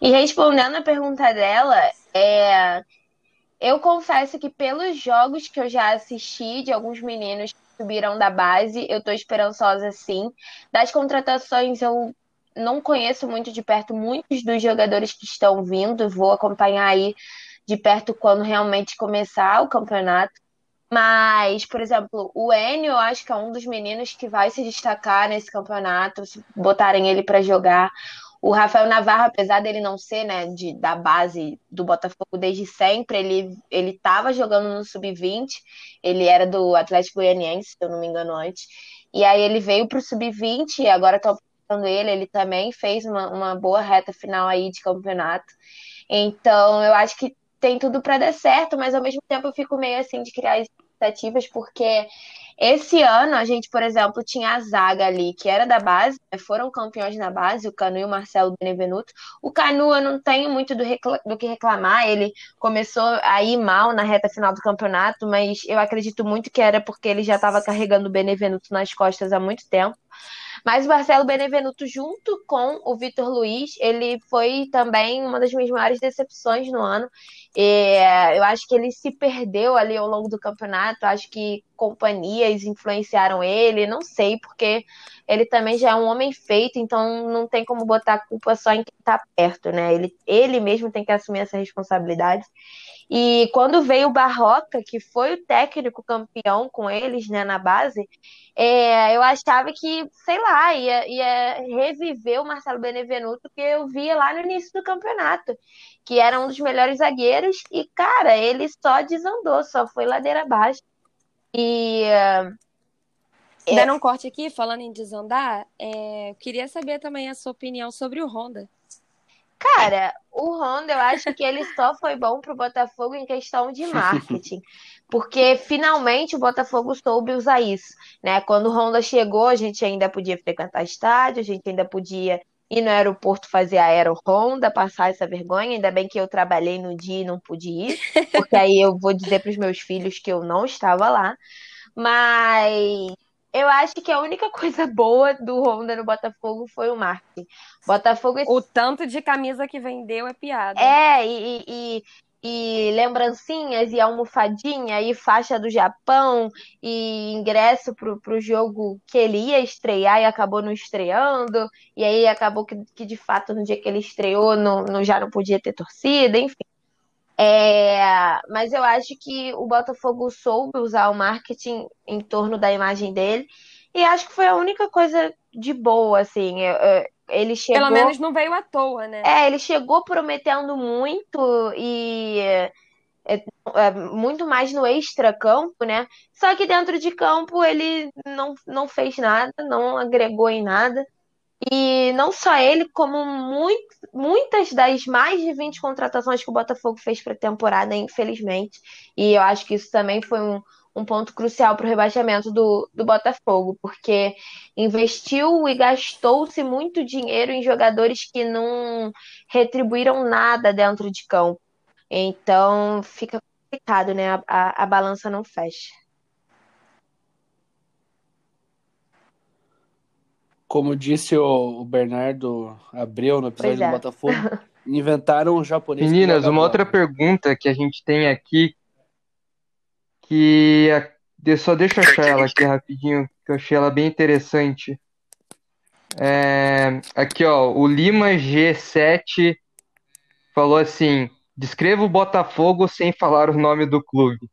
E respondendo a pergunta dela, é... eu confesso que pelos jogos que eu já assisti de alguns meninos que subiram da base, eu tô esperançosa sim. Das contratações, eu não conheço muito de perto muitos dos jogadores que estão vindo, vou acompanhar aí de perto quando realmente começar o campeonato. Mas, por exemplo, o Enio, eu acho que é um dos meninos que vai se destacar nesse campeonato, se botarem ele para jogar. O Rafael Navarro, apesar dele não ser né, de, da base do Botafogo desde sempre, ele estava jogando no sub-20, ele era do Atlético Goianiense, se eu não me engano antes. E aí ele veio para o sub-20 e agora estão apontando ele, ele também fez uma, uma boa reta final aí de campeonato. Então, eu acho que tem tudo para dar certo, mas ao mesmo tempo eu fico meio assim de criar expectativas, porque esse ano a gente, por exemplo, tinha a zaga ali, que era da base, né, foram campeões na base, o Canu e o Marcelo Benevenuto. O Canu eu não tenho muito do, do que reclamar, ele começou a ir mal na reta final do campeonato, mas eu acredito muito que era porque ele já estava carregando o Benevenuto nas costas há muito tempo. Mas o Marcelo Benevenuto, junto com o Vitor Luiz, ele foi também uma das minhas maiores decepções no ano. E, eu acho que ele se perdeu ali ao longo do campeonato. Acho que companhias influenciaram ele, não sei, porque ele também já é um homem feito, então não tem como botar a culpa só em quem está perto, né? Ele, ele mesmo tem que assumir essa responsabilidade. E quando veio o Barroca, que foi o técnico campeão com eles, né, na base, é, eu achava que, sei lá, ia, ia reviver o Marcelo Benevenuto que eu via lá no início do campeonato, que era um dos melhores zagueiros, e, cara, ele só desandou, só foi ladeira abaixo. E. É... Dando um corte aqui, falando em desandar, é, queria saber também a sua opinião sobre o Honda. Cara, o Honda, eu acho que ele só foi bom pro Botafogo em questão de marketing. Porque finalmente o Botafogo soube usar isso. Né? Quando o Honda chegou, a gente ainda podia frequentar estádio, a gente ainda podia ir no aeroporto fazer a Aero Honda, passar essa vergonha. Ainda bem que eu trabalhei no dia e não pude ir, porque aí eu vou dizer para os meus filhos que eu não estava lá. Mas eu acho que a única coisa boa do Honda no Botafogo foi o marketing. Botafogo. O tanto de camisa que vendeu é piada. É, e, e, e lembrancinhas, e almofadinha, e faixa do Japão, e ingresso pro, pro jogo que ele ia estrear e acabou não estreando. E aí acabou que, que de fato, no dia que ele estreou, não, não já não podia ter torcida, enfim. É, mas eu acho que o Botafogo soube usar o marketing em torno da imagem dele. E acho que foi a única coisa de boa, assim. Ele chegou. Pelo menos não veio à toa, né? É, ele chegou prometendo muito e. É, é, muito mais no extra-campo, né? Só que dentro de campo ele não, não fez nada, não agregou em nada. E não só ele, como muito, muitas das mais de 20 contratações que o Botafogo fez para a temporada, infelizmente. E eu acho que isso também foi um, um ponto crucial para o rebaixamento do, do Botafogo, porque investiu e gastou-se muito dinheiro em jogadores que não retribuíram nada dentro de campo. Então fica complicado, né? A, a, a balança não fecha. Como disse o Bernardo Abreu no episódio é. do Botafogo, inventaram um japonês. Meninas, uma outra pergunta que a gente tem aqui, que só deixa eu achar ela aqui rapidinho, que eu achei ela bem interessante. É, aqui, ó, o Lima G7 falou assim: descreva o Botafogo sem falar o nome do clube.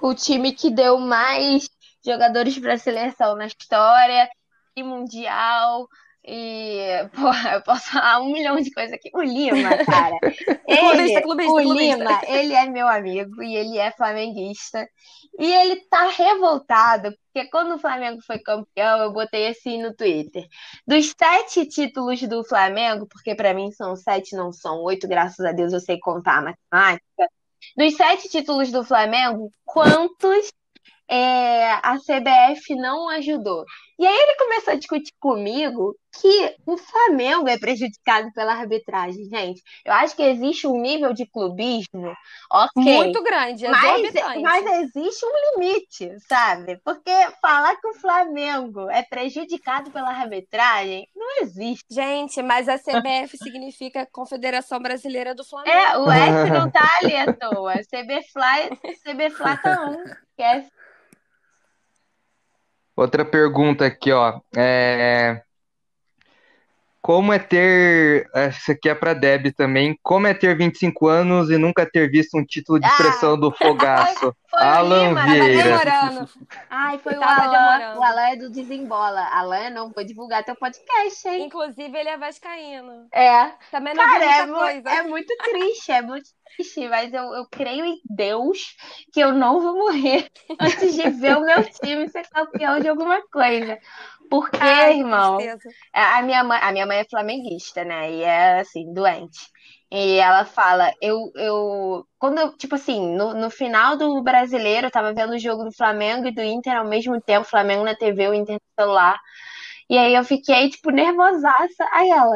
O time que deu mais jogadores para a seleção na história, e mundial. E, porra, eu posso falar um milhão de coisas aqui. O Lima, cara. Ele, clubista, clubista, o clubista. Lima, ele é meu amigo e ele é flamenguista. E ele tá revoltado, porque quando o Flamengo foi campeão, eu botei assim no Twitter. Dos sete títulos do Flamengo, porque para mim são sete, não são oito, graças a Deus eu sei contar a matemática. Dos sete títulos do Flamengo, quantos é, a CBF não ajudou. E aí ele começou a discutir comigo que o Flamengo é prejudicado pela arbitragem, gente. Eu acho que existe um nível de clubismo, ok. Muito grande, mas, mas existe um limite, sabe? Porque falar que o Flamengo é prejudicado pela arbitragem não existe. Gente, mas a CBF significa Confederação Brasileira do Flamengo. É, o F não tá ali à toa. CBFLA, CBFLA tá um. Esquece. Outra pergunta aqui, ó. É... Como é ter. Essa aqui é para Deb também. Como é ter 25 anos e nunca ter visto um título de expressão ah, do Fogaço? Foi, foi Alan Vieira. Ai, foi o Alan. Demorando. O Alan é do Desembola. Alan, não vou divulgar teu podcast, hein? Inclusive, ele é vascaíno. É. Também não Cara, é, coisa. é muito triste, é muito triste, mas eu, eu creio em Deus que eu não vou morrer antes de ver o meu time ser campeão de alguma coisa. Porque, Ai, irmão, a minha, mãe, a minha mãe é flamenguista, né? E é assim, doente. E ela fala, eu, eu quando eu, tipo assim, no, no final do brasileiro, eu tava vendo o jogo do Flamengo e do Inter ao mesmo tempo, Flamengo na TV, o Inter no celular. E aí eu fiquei, tipo, nervosaça. Aí ela,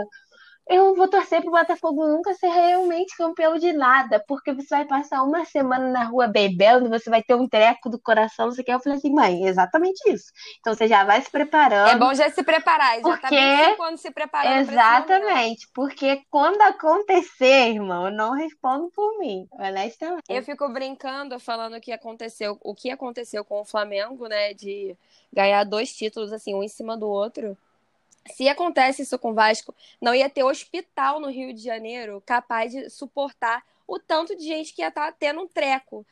eu vou torcer pro Botafogo nunca ser realmente campeão de nada, porque você vai passar uma semana na rua bebendo, você vai ter um treco do coração, você quer. Eu falei assim, mãe, exatamente isso. Então você já vai se preparando. É bom já se preparar, já tá porque... quando se preparar. Exatamente, porque quando acontecer, irmão, eu não respondo por mim, honestamente. Eu fico brincando, falando o que aconteceu, o que aconteceu com o Flamengo, né, de ganhar dois títulos, assim, um em cima do outro. Se acontece isso com o Vasco, não ia ter hospital no Rio de Janeiro capaz de suportar o tanto de gente que ia estar tá tendo um treco.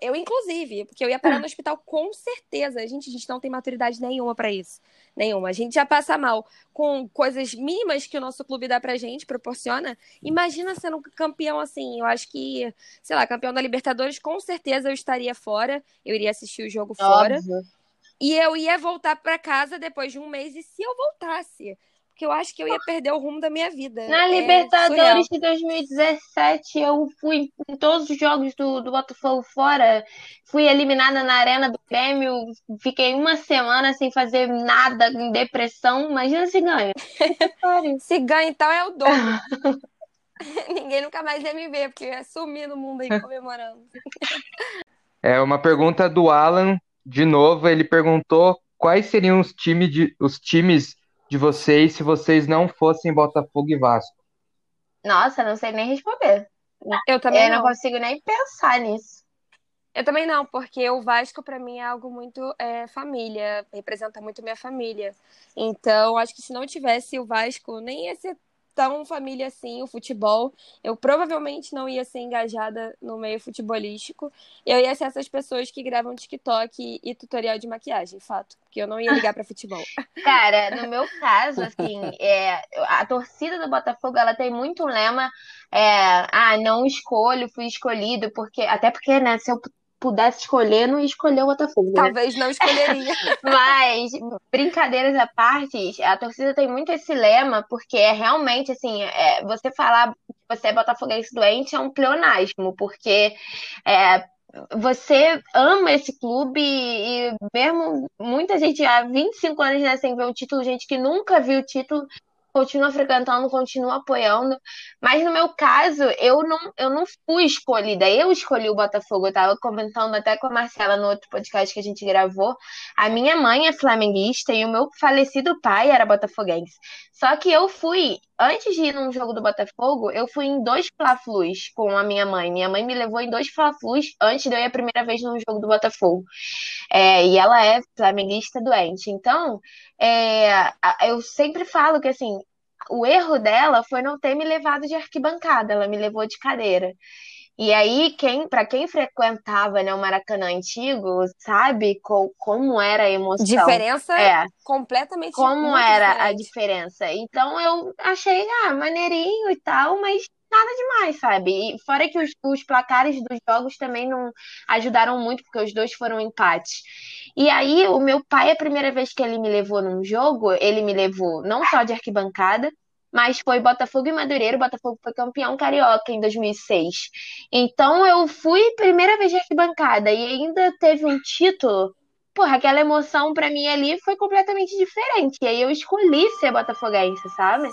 Eu, inclusive, porque eu ia parar no hospital com certeza. Gente, a gente não tem maturidade nenhuma para isso. Nenhuma. A gente já passa mal com coisas mínimas que o nosso clube dá pra gente, proporciona. Imagina sendo campeão assim. Eu acho que, sei lá, campeão da Libertadores, com certeza eu estaria fora. Eu iria assistir o jogo Óbvio. fora. E eu ia voltar para casa depois de um mês, e se eu voltasse? Porque eu acho que eu ia perder o rumo da minha vida. Na é Libertadores de 2017, eu fui em todos os jogos do, do Botafogo fora. Fui eliminada na Arena do Grêmio. Fiquei uma semana sem fazer nada, em depressão. Imagina se ganha. se ganha, então é o dobro. Ninguém nunca mais ia me ver, porque eu ia sumir no mundo aí comemorando. É uma pergunta do Alan de novo, ele perguntou quais seriam os, time de, os times de vocês se vocês não fossem Botafogo e Vasco. Nossa, não sei nem responder. Eu também Eu não. não consigo nem pensar nisso. Eu também não, porque o Vasco para mim é algo muito é, família, representa muito minha família. Então, acho que se não tivesse o Vasco, nem ia ser tão família assim o futebol. Eu provavelmente não ia ser engajada no meio futebolístico. Eu ia ser essas pessoas que gravam TikTok e tutorial de maquiagem, fato. Porque eu não ia ligar para futebol. Cara, no meu caso, assim, é, a torcida do Botafogo, ela tem muito lema, é, ah, não escolho, fui escolhido, porque até porque, né, se eu pudesse escolher, não ia escolher o Botafogo. Né? Talvez não escolheria. Mas, brincadeiras à parte, a torcida tem muito esse lema, porque é realmente, assim, é, você falar que você é botafoguense doente é um pleonasmo, porque é, você ama esse clube e mesmo muita gente há 25 anos né, sem ver o título, gente que nunca viu o título, continua frequentando, continua apoiando. Mas no meu caso, eu não, eu não fui escolhida, eu escolhi o Botafogo. Eu tava comentando até com a Marcela no outro podcast que a gente gravou. A minha mãe é flamenguista e o meu falecido pai era botafoguense. Só que eu fui, antes de ir num jogo do Botafogo, eu fui em dois Fla-Flus com a minha mãe. Minha mãe me levou em dois Fla-Flus antes de eu ir a primeira vez num jogo do Botafogo. É, e ela é flamenguista doente. Então, é, eu sempre falo que assim, o erro dela foi não ter me levado de arquibancada, ela me levou de cadeira. E aí, quem, para quem frequentava né, o Maracanã antigo, sabe co, como era a emoção. Diferença é. completamente Como era diferente. a diferença. Então eu achei, ah, maneirinho e tal, mas nada demais, sabe? E fora que os, os placares dos jogos também não ajudaram muito, porque os dois foram empates. E aí, o meu pai, a primeira vez que ele me levou num jogo, ele me levou não só de arquibancada, mas foi Botafogo e Madureira. O Botafogo foi campeão carioca em 2006. Então eu fui primeira vez de arquibancada e ainda teve um título. Porra, aquela emoção para mim ali foi completamente diferente. E aí eu escolhi ser botafoguense, sabe?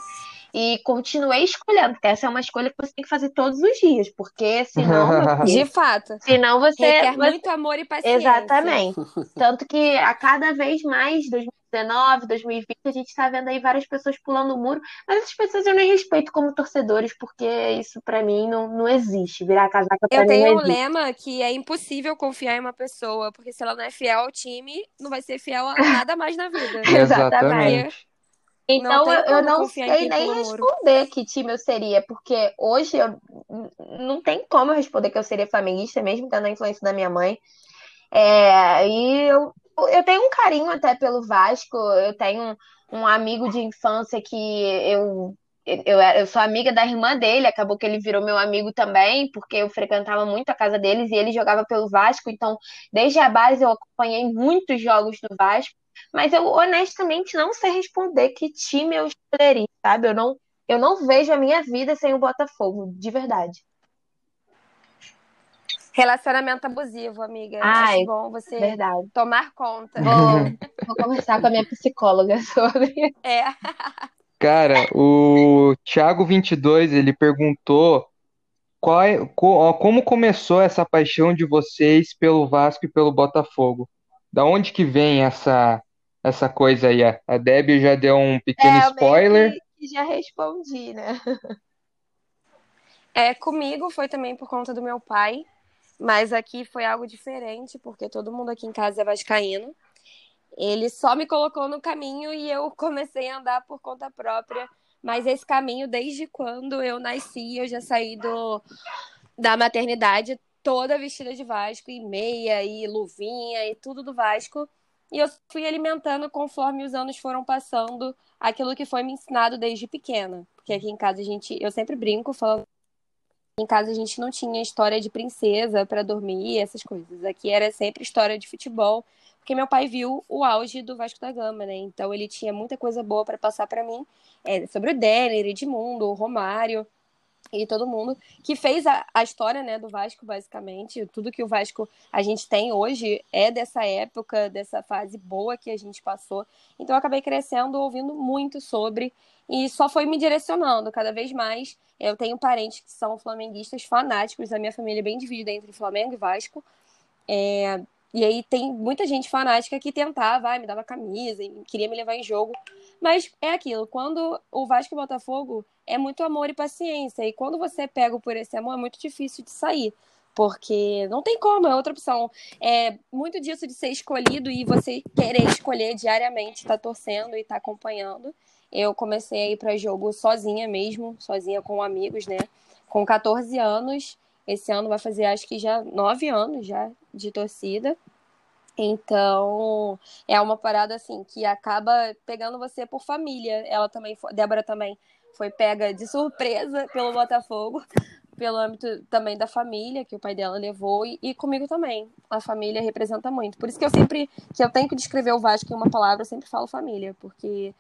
E continuei escolhendo, porque essa é uma escolha que você tem que fazer todos os dias, porque senão. De fato. Senão você. Requer você... muito amor e paciência. Exatamente. Tanto que a cada vez mais, 2019, 2020, a gente está vendo aí várias pessoas pulando o muro, mas essas pessoas eu nem respeito como torcedores, porque isso para mim não, não existe. Virar casaca pra eu mim tenho um lema que é impossível confiar em uma pessoa, porque se ela não é fiel ao time, não vai ser fiel a nada mais na vida. Exatamente. Então não eu, eu não sei nem responder que time eu seria, porque hoje eu não tem como eu responder que eu seria flamenguista, mesmo tendo a influência da minha mãe. É, e eu, eu tenho um carinho até pelo Vasco, eu tenho um, um amigo de infância que eu, eu, eu sou amiga da irmã dele, acabou que ele virou meu amigo também, porque eu frequentava muito a casa deles e ele jogava pelo Vasco, então desde a base eu acompanhei muitos jogos do Vasco. Mas eu honestamente não sei responder que time eu escolheria, sabe? Eu não, eu não vejo a minha vida sem o Botafogo, de verdade. Relacionamento abusivo, amiga. Ai, Acho bom você verdade. tomar conta. Vou, vou conversar com a minha psicóloga sobre. É. Cara, o Thiago22, ele perguntou qual é, como começou essa paixão de vocês pelo Vasco e pelo Botafogo? Da onde que vem essa essa coisa aí? A Debbie já deu um pequeno é, spoiler. Que já respondi, né? É, comigo foi também por conta do meu pai, mas aqui foi algo diferente, porque todo mundo aqui em casa é vascaíno. Ele só me colocou no caminho e eu comecei a andar por conta própria. Mas esse caminho, desde quando eu nasci, eu já saí do, da maternidade toda vestida de Vasco, e meia, e luvinha, e tudo do Vasco. E eu fui alimentando conforme os anos foram passando aquilo que foi me ensinado desde pequena. Porque aqui em casa a gente, eu sempre brinco falando em casa a gente não tinha história de princesa para dormir, essas coisas. Aqui era sempre história de futebol, porque meu pai viu o auge do Vasco da Gama, né? Então ele tinha muita coisa boa para passar para mim, é, sobre o Denner, Edmundo, o Romário e todo mundo que fez a, a história né, do Vasco, basicamente. Tudo que o Vasco a gente tem hoje é dessa época, dessa fase boa que a gente passou. Então eu acabei crescendo ouvindo muito sobre e só foi me direcionando cada vez mais. Eu tenho parentes que são flamenguistas fanáticos, a minha família é bem dividida entre Flamengo e Vasco. É, e aí tem muita gente fanática que tentava, ah, me dava camisa, queria me levar em jogo. Mas é aquilo, quando o Vasco e o Botafogo é muito amor e paciência. E quando você pega por esse amor, é muito difícil de sair. Porque não tem como, é outra opção. É muito disso de ser escolhido e você querer escolher diariamente, tá torcendo e tá acompanhando. Eu comecei a ir para jogo sozinha mesmo, sozinha com amigos, né? Com 14 anos. Esse ano vai fazer acho que já 9 anos já de torcida. Então, é uma parada assim que acaba pegando você por família. Ela também, Débora também foi pega de surpresa pelo Botafogo, pelo âmbito também da família que o pai dela levou e, e, comigo também. A família representa muito. Por isso que eu sempre que eu tenho que descrever o Vasco em uma palavra, eu sempre falo família, porque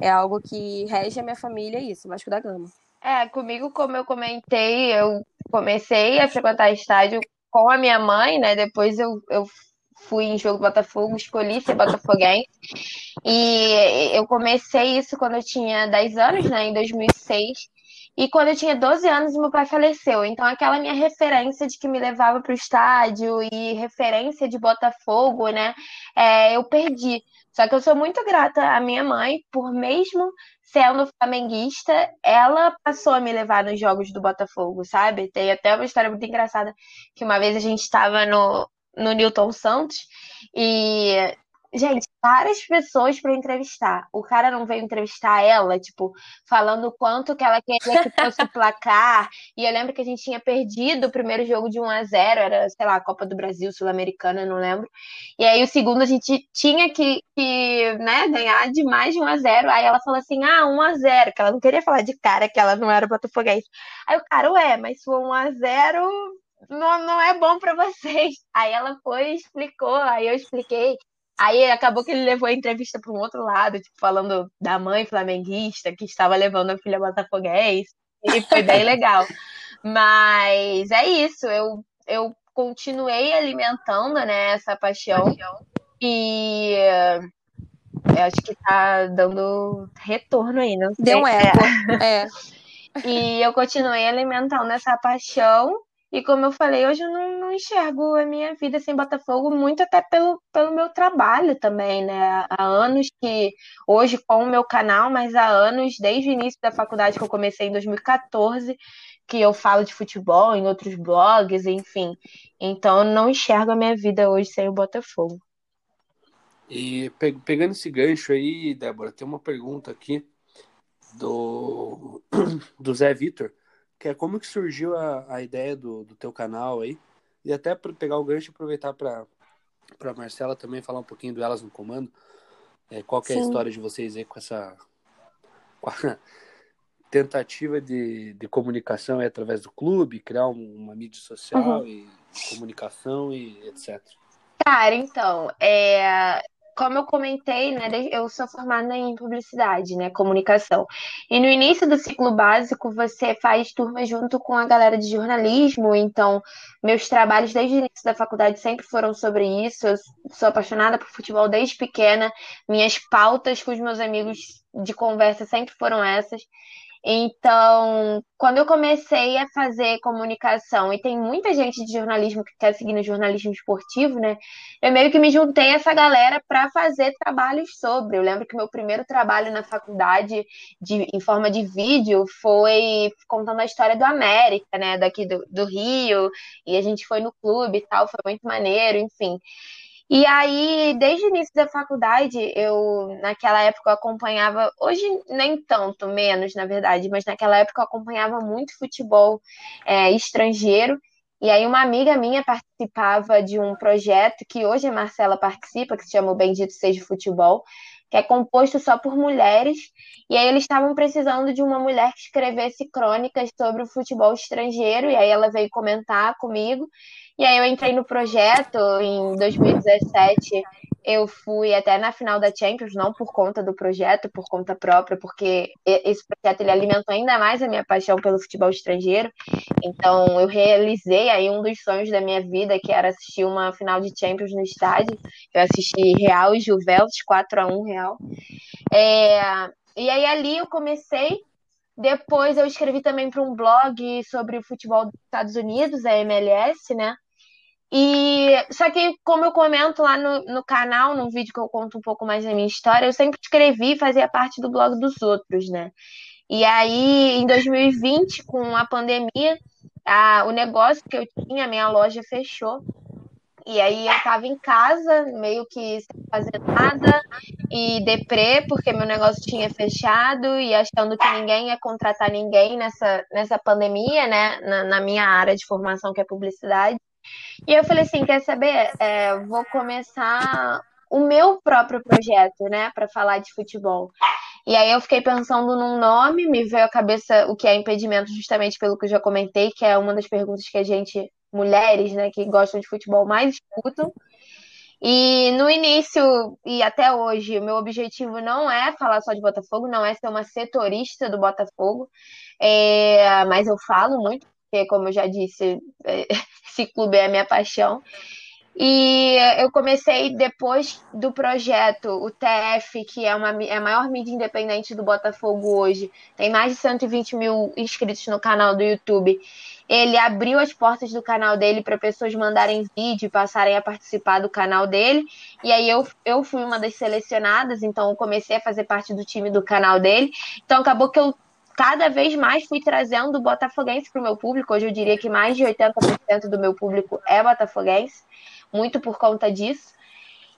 é algo que rege a minha família isso, Vasco da Gama. É, comigo, como eu comentei, eu comecei a frequentar estádio com a minha mãe, né? Depois eu, eu fui em jogo do Botafogo, escolhi ser botafoguense. E eu comecei isso quando eu tinha 10 anos, né? Em 2006. E quando eu tinha 12 anos, meu pai faleceu. Então, aquela minha referência de que me levava para o estádio e referência de Botafogo, né? É, eu perdi. Só que eu sou muito grata à minha mãe por mesmo sendo flamenguista, ela passou a me levar nos jogos do Botafogo, sabe? Tem até uma história muito engraçada que uma vez a gente estava no, no Newton Santos e Gente, várias pessoas para entrevistar. O cara não veio entrevistar ela, tipo, falando o quanto que ela queria que fosse o placar. E eu lembro que a gente tinha perdido o primeiro jogo de 1 a 0 era, sei lá, a Copa do Brasil, Sul-Americana, não lembro. E aí o segundo a gente tinha que, que né, ganhar de mais de 1 a 0 Aí ela falou assim: ah, 1 a 0 que ela não queria falar de cara que ela não era botafoguense. Aí o cara, ué, mas se for 1 a 0 não, não é bom para vocês. Aí ela foi e explicou, aí eu expliquei. Aí acabou que ele levou a entrevista para um outro lado, tipo, falando da mãe flamenguista que estava levando a filha botafoguense. E foi bem legal. Mas é isso, eu, eu continuei alimentando né, essa paixão. E eu acho que tá dando retorno aí, não sei. Deu um eco. É. é. E eu continuei alimentando essa paixão. E como eu falei, hoje eu não, não, enxergo a minha vida sem Botafogo, muito até pelo, pelo meu trabalho também, né? Há anos que, hoje com o meu canal, mas há anos, desde o início da faculdade que eu comecei em 2014, que eu falo de futebol em outros blogs, enfim. Então eu não enxergo a minha vida hoje sem o Botafogo. E pegando esse gancho aí, Débora, tem uma pergunta aqui do, do Zé Vitor que é como que surgiu a, a ideia do, do teu canal aí. E até para pegar o gancho e aproveitar para para Marcela também falar um pouquinho do Elas no Comando. É, qual que é Sim. a história de vocês aí com essa com tentativa de, de comunicação aí através do clube, criar um, uma mídia social uhum. e comunicação e etc. Cara, então, é, como eu comentei, né, eu sou formada em publicidade, né, comunicação. E no início do ciclo básico, você faz turma junto com a galera de jornalismo, então meus trabalhos desde o início da faculdade sempre foram sobre isso. Eu sou apaixonada por futebol desde pequena. Minhas pautas com os meus amigos de conversa sempre foram essas. Então, quando eu comecei a fazer comunicação, e tem muita gente de jornalismo que quer seguir no jornalismo esportivo, né? Eu meio que me juntei a essa galera para fazer trabalhos sobre. Eu lembro que meu primeiro trabalho na faculdade, de, em forma de vídeo, foi contando a história do América, né? Daqui do, do Rio, e a gente foi no clube e tal, foi muito maneiro, enfim. E aí, desde o início da faculdade, eu, naquela época, eu acompanhava, hoje nem tanto, menos, na verdade, mas naquela época eu acompanhava muito futebol é, estrangeiro. E aí, uma amiga minha participava de um projeto que hoje a Marcela participa, que se chama o Bendito Seja Futebol, que é composto só por mulheres. E aí, eles estavam precisando de uma mulher que escrevesse crônicas sobre o futebol estrangeiro. E aí, ela veio comentar comigo. E aí eu entrei no projeto em 2017. Eu fui até na final da Champions, não por conta do projeto, por conta própria, porque esse projeto ele alimentou ainda mais a minha paixão pelo futebol estrangeiro. Então eu realizei aí um dos sonhos da minha vida, que era assistir uma final de Champions no estádio. Eu assisti Real e Juventus 4 a 1 Real. É... E aí ali eu comecei depois eu escrevi também para um blog sobre o futebol dos Estados Unidos, a MLS, né? E só que, como eu comento lá no, no canal, num vídeo que eu conto um pouco mais da minha história, eu sempre escrevi e fazia parte do blog dos outros, né? E aí, em 2020, com a pandemia, a, o negócio que eu tinha, a minha loja fechou. E aí eu tava em casa, meio que sem fazer nada, e deprê, porque meu negócio tinha fechado, e achando que ninguém ia contratar ninguém nessa, nessa pandemia, né? Na, na minha área de formação, que é publicidade. E eu falei assim, quer saber? É, vou começar o meu próprio projeto, né, para falar de futebol. E aí eu fiquei pensando num nome, me veio à cabeça o que é impedimento, justamente pelo que eu já comentei, que é uma das perguntas que a gente, mulheres, né, que gostam de futebol, mais escutam. E no início e até hoje, o meu objetivo não é falar só de Botafogo, não é ser uma setorista do Botafogo, é, mas eu falo muito porque, como eu já disse, esse clube é a minha paixão. E eu comecei depois do projeto, o TF, que é, uma, é a maior mídia independente do Botafogo hoje, tem mais de 120 mil inscritos no canal do YouTube. Ele abriu as portas do canal dele para pessoas mandarem vídeo passarem a participar do canal dele. E aí eu, eu fui uma das selecionadas, então eu comecei a fazer parte do time do canal dele. Então acabou que eu cada vez mais fui trazendo o botafoguense para o meu público. Hoje eu diria que mais de 80% do meu público é botafoguense muito por conta disso.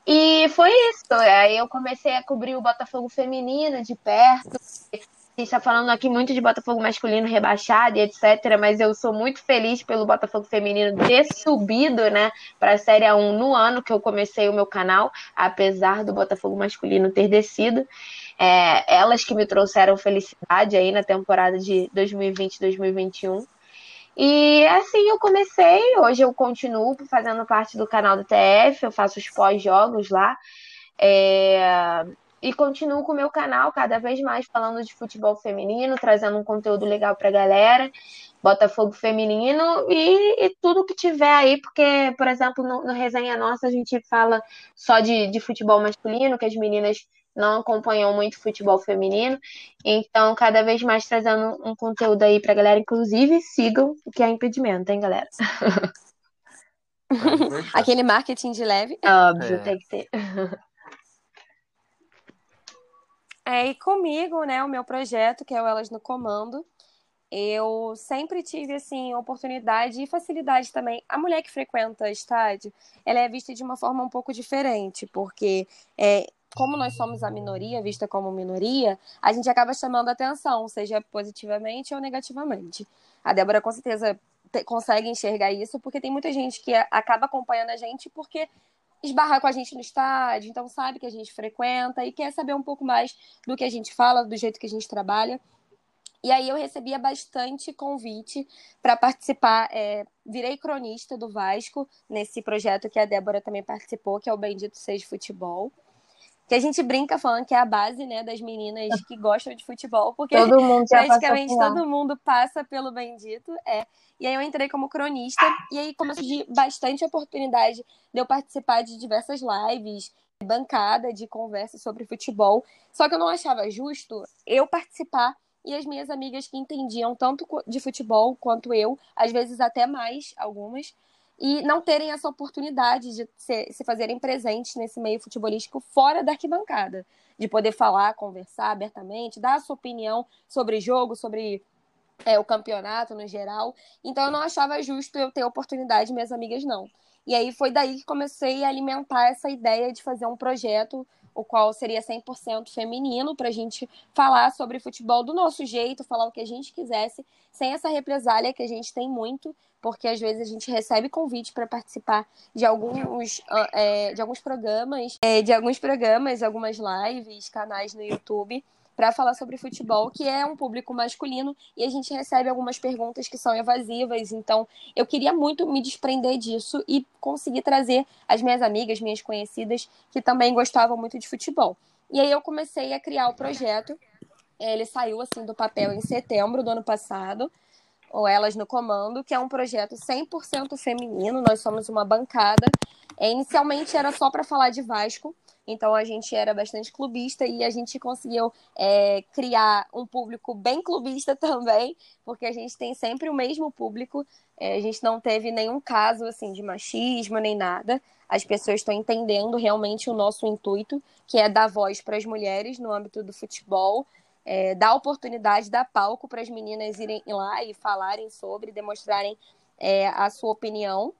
E foi isso. Aí eu comecei a cobrir o Botafogo feminino de perto. Gente está falando aqui muito de Botafogo masculino rebaixado e etc. Mas eu sou muito feliz pelo Botafogo feminino ter subido, né, para a Série 1 no ano que eu comecei o meu canal, apesar do Botafogo masculino ter descido. É, elas que me trouxeram felicidade aí na temporada de 2020-2021. E assim eu comecei. Hoje eu continuo fazendo parte do canal do TF, eu faço os pós-jogos lá. É... E continuo com o meu canal cada vez mais falando de futebol feminino, trazendo um conteúdo legal pra galera. Botafogo feminino e, e tudo que tiver aí, porque, por exemplo, no, no Resenha Nossa a gente fala só de, de futebol masculino, que as meninas não acompanham muito futebol feminino. Então, cada vez mais trazendo um conteúdo aí pra galera. Inclusive, sigam o que é impedimento, hein, galera? Aquele marketing de leve. Óbvio, é. tem que ter. É, e comigo, né, o meu projeto, que é o Elas no Comando, eu sempre tive, assim, oportunidade e facilidade também. A mulher que frequenta estádio, ela é vista de uma forma um pouco diferente, porque é, como nós somos a minoria, vista como minoria, a gente acaba chamando atenção, seja positivamente ou negativamente. A Débora com certeza te, consegue enxergar isso, porque tem muita gente que acaba acompanhando a gente porque esbarra com a gente no estádio, então sabe que a gente frequenta e quer saber um pouco mais do que a gente fala, do jeito que a gente trabalha. E aí eu recebia bastante convite para participar. É, virei cronista do Vasco nesse projeto que a Débora também participou, que é o Bendito Seja Futebol que a gente brinca falando que é a base, né, das meninas que gostam de futebol, porque todo mundo praticamente todo mundo passa pelo bendito, é. E aí eu entrei como cronista e aí começou de bastante oportunidade de eu participar de diversas lives, bancada de conversa sobre futebol. Só que eu não achava justo eu participar e as minhas amigas que entendiam tanto de futebol quanto eu, às vezes até mais algumas, e não terem essa oportunidade de se, se fazerem presentes nesse meio futebolístico fora da arquibancada, de poder falar, conversar abertamente, dar a sua opinião sobre jogo, sobre é, o campeonato no geral. Então eu não achava justo eu ter oportunidade, minhas amigas não. E aí foi daí que comecei a alimentar essa ideia de fazer um projeto o qual seria 100% feminino, para a gente falar sobre futebol do nosso jeito, falar o que a gente quisesse, sem essa represália que a gente tem muito, porque às vezes a gente recebe convite para participar de alguns, ah, é, de alguns programas, é, de alguns programas, algumas lives, canais no YouTube para falar sobre futebol, que é um público masculino, e a gente recebe algumas perguntas que são evasivas. Então, eu queria muito me desprender disso e conseguir trazer as minhas amigas, minhas conhecidas, que também gostavam muito de futebol. E aí eu comecei a criar o projeto. Ele saiu assim do papel em setembro do ano passado ou Elas no Comando, que é um projeto 100% feminino. Nós somos uma bancada. É, inicialmente era só para falar de Vasco, então a gente era bastante clubista e a gente conseguiu é, criar um público bem clubista também, porque a gente tem sempre o mesmo público. É, a gente não teve nenhum caso assim de machismo nem nada. As pessoas estão entendendo realmente o nosso intuito, que é dar voz para as mulheres no âmbito do futebol, é, dar oportunidade, dar palco para as meninas irem lá e falarem sobre, demonstrarem é, a sua opinião.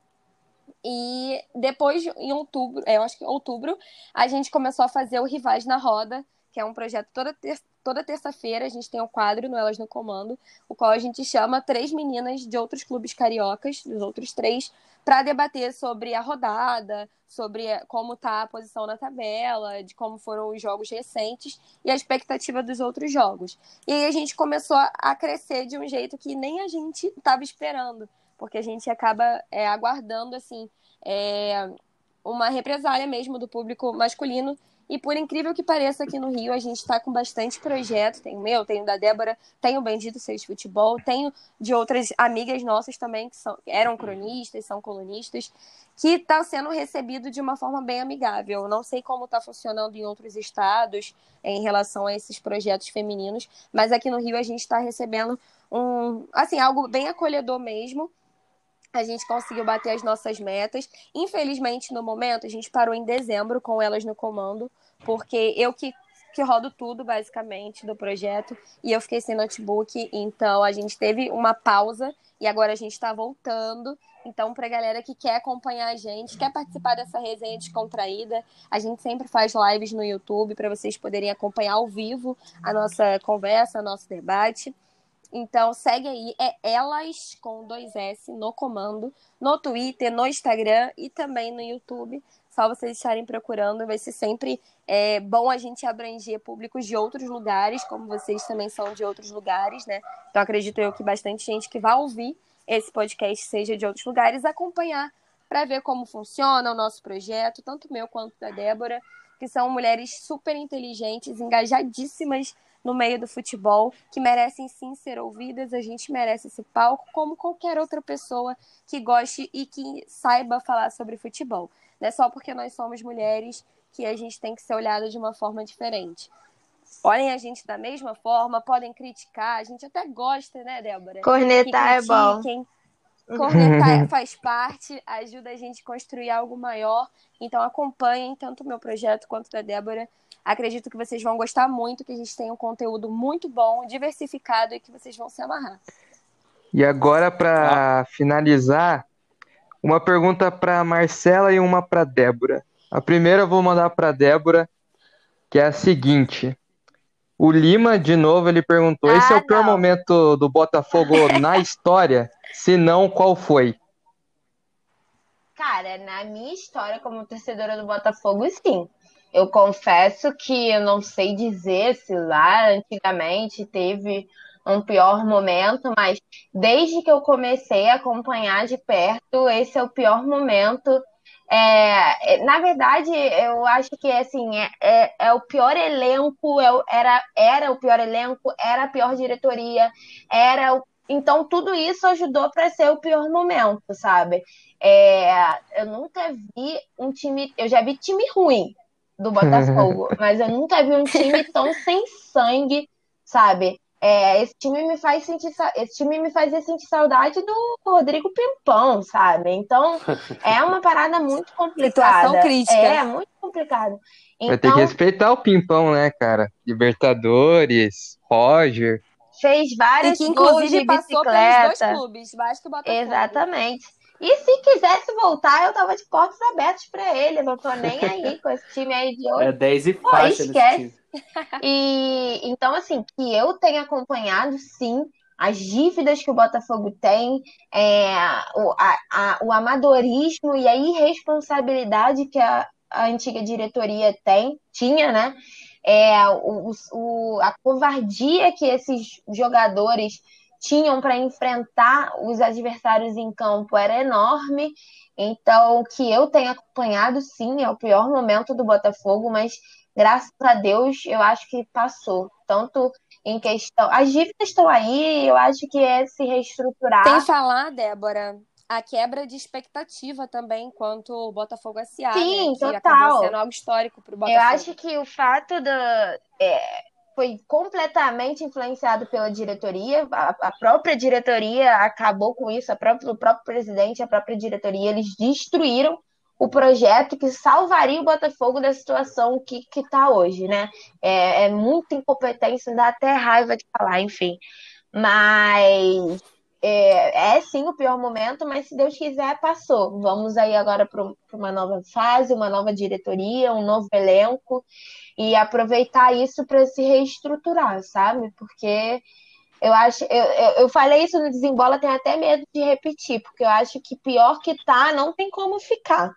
E depois, em outubro, é, eu acho que em outubro, a gente começou a fazer o Rivais na Roda, que é um projeto toda, ter toda terça-feira. A gente tem um quadro no Elas no Comando, o qual a gente chama três meninas de outros clubes cariocas, dos outros três, para debater sobre a rodada, sobre como está a posição na tabela, de como foram os jogos recentes e a expectativa dos outros jogos. E aí a gente começou a crescer de um jeito que nem a gente estava esperando, porque a gente acaba é, aguardando assim é, uma represália mesmo do público masculino E por incrível que pareça, aqui no Rio a gente está com bastante projeto. Tem o meu, tem o da Débora, tem o Bendito Seis Futebol, tenho de outras amigas nossas também que são, eram cronistas, são colunistas, que está sendo recebido de uma forma bem amigável. não sei como está funcionando em outros estados em relação a esses projetos femininos, mas aqui no Rio a gente está recebendo um, assim, algo bem acolhedor mesmo a gente conseguiu bater as nossas metas. Infelizmente, no momento, a gente parou em dezembro com elas no comando, porque eu que, que rodo tudo, basicamente, do projeto, e eu fiquei sem notebook, então a gente teve uma pausa e agora a gente está voltando. Então, para a galera que quer acompanhar a gente, quer participar dessa resenha descontraída, a gente sempre faz lives no YouTube para vocês poderem acompanhar ao vivo a nossa conversa, nosso debate. Então segue aí, é elas com dois S no comando, no Twitter, no Instagram e também no YouTube. Só vocês estarem procurando, vai ser sempre é, bom a gente abranger públicos de outros lugares, como vocês também são de outros lugares, né? Então acredito eu que bastante gente que vai ouvir esse podcast seja de outros lugares, acompanhar para ver como funciona o nosso projeto, tanto meu quanto da Débora, que são mulheres super inteligentes, engajadíssimas no meio do futebol, que merecem sim ser ouvidas, a gente merece esse palco, como qualquer outra pessoa que goste e que saiba falar sobre futebol. Não é só porque nós somos mulheres que a gente tem que ser olhada de uma forma diferente. Olhem a gente da mesma forma, podem criticar, a gente até gosta, né, Débora? Cornetar é bom. Cornetar faz parte, ajuda a gente a construir algo maior. Então acompanhem tanto o meu projeto quanto da Débora Acredito que vocês vão gostar muito, que a gente tem um conteúdo muito bom, diversificado e que vocês vão se amarrar. E agora, para finalizar, uma pergunta para Marcela e uma para Débora. A primeira eu vou mandar para Débora, que é a seguinte. O Lima, de novo, ele perguntou: ah, esse é o pior momento do Botafogo na história? Se não, qual foi? Cara, na minha história como torcedora do Botafogo, sim. Eu confesso que eu não sei dizer se lá antigamente teve um pior momento, mas desde que eu comecei a acompanhar de perto, esse é o pior momento. É, é na verdade, eu acho que assim é, é, é o pior elenco, é, era, era o pior elenco, era a pior diretoria, era o, então tudo isso ajudou para ser o pior momento, sabe? É, eu nunca vi um time, eu já vi time ruim, do Botafogo, mas eu nunca vi um time tão sem sangue, sabe? É, esse time me faz sentir esse time me fazia sentir saudade do Rodrigo Pimpão, sabe? Então é uma parada muito complicada. Situação crítica. É, muito complicado. Então, Vai ter que então respeitar o Pimpão, né, cara? Libertadores, Roger. Fez vários e que, inclusive, de passou pelos dois clubes, mais que o Botafogo. Exatamente. E se quisesse voltar, eu tava de portas abertas para ele. Eu não tô nem aí com esse time aí de hoje. É 10 e faixa esquece. E então, assim, que eu tenho acompanhado, sim, as dívidas que o Botafogo tem, é, o, a, a, o amadorismo e a irresponsabilidade que a, a antiga diretoria tem, tinha, né? É, o, o, a covardia que esses jogadores tinham para enfrentar os adversários em campo era enorme. Então, o que eu tenho acompanhado, sim, é o pior momento do Botafogo, mas graças a Deus eu acho que passou. Tanto em questão. As dívidas estão aí, eu acho que é se reestruturar. Sem falar, Débora, a quebra de expectativa também quanto o Botafogo S.A. Sim, né, que total. sendo algo histórico para o Botafogo. Eu acho que o fato da. É foi completamente influenciado pela diretoria. A, a, própria diretoria acabou com isso, a própria, o próprio presidente, a própria diretoria, eles destruíram o projeto que salvaria o Botafogo da situação que está hoje, né? É, é muita incompetência, dá até raiva de falar, enfim. Mas é, é, sim o pior momento, mas se Deus quiser, passou. Vamos aí agora para uma nova fase, uma nova diretoria, um novo elenco e aproveitar isso para se reestruturar, sabe? Porque eu acho, eu, eu, eu, falei isso no Desembola, tenho até medo de repetir, porque eu acho que pior que tá, não tem como ficar,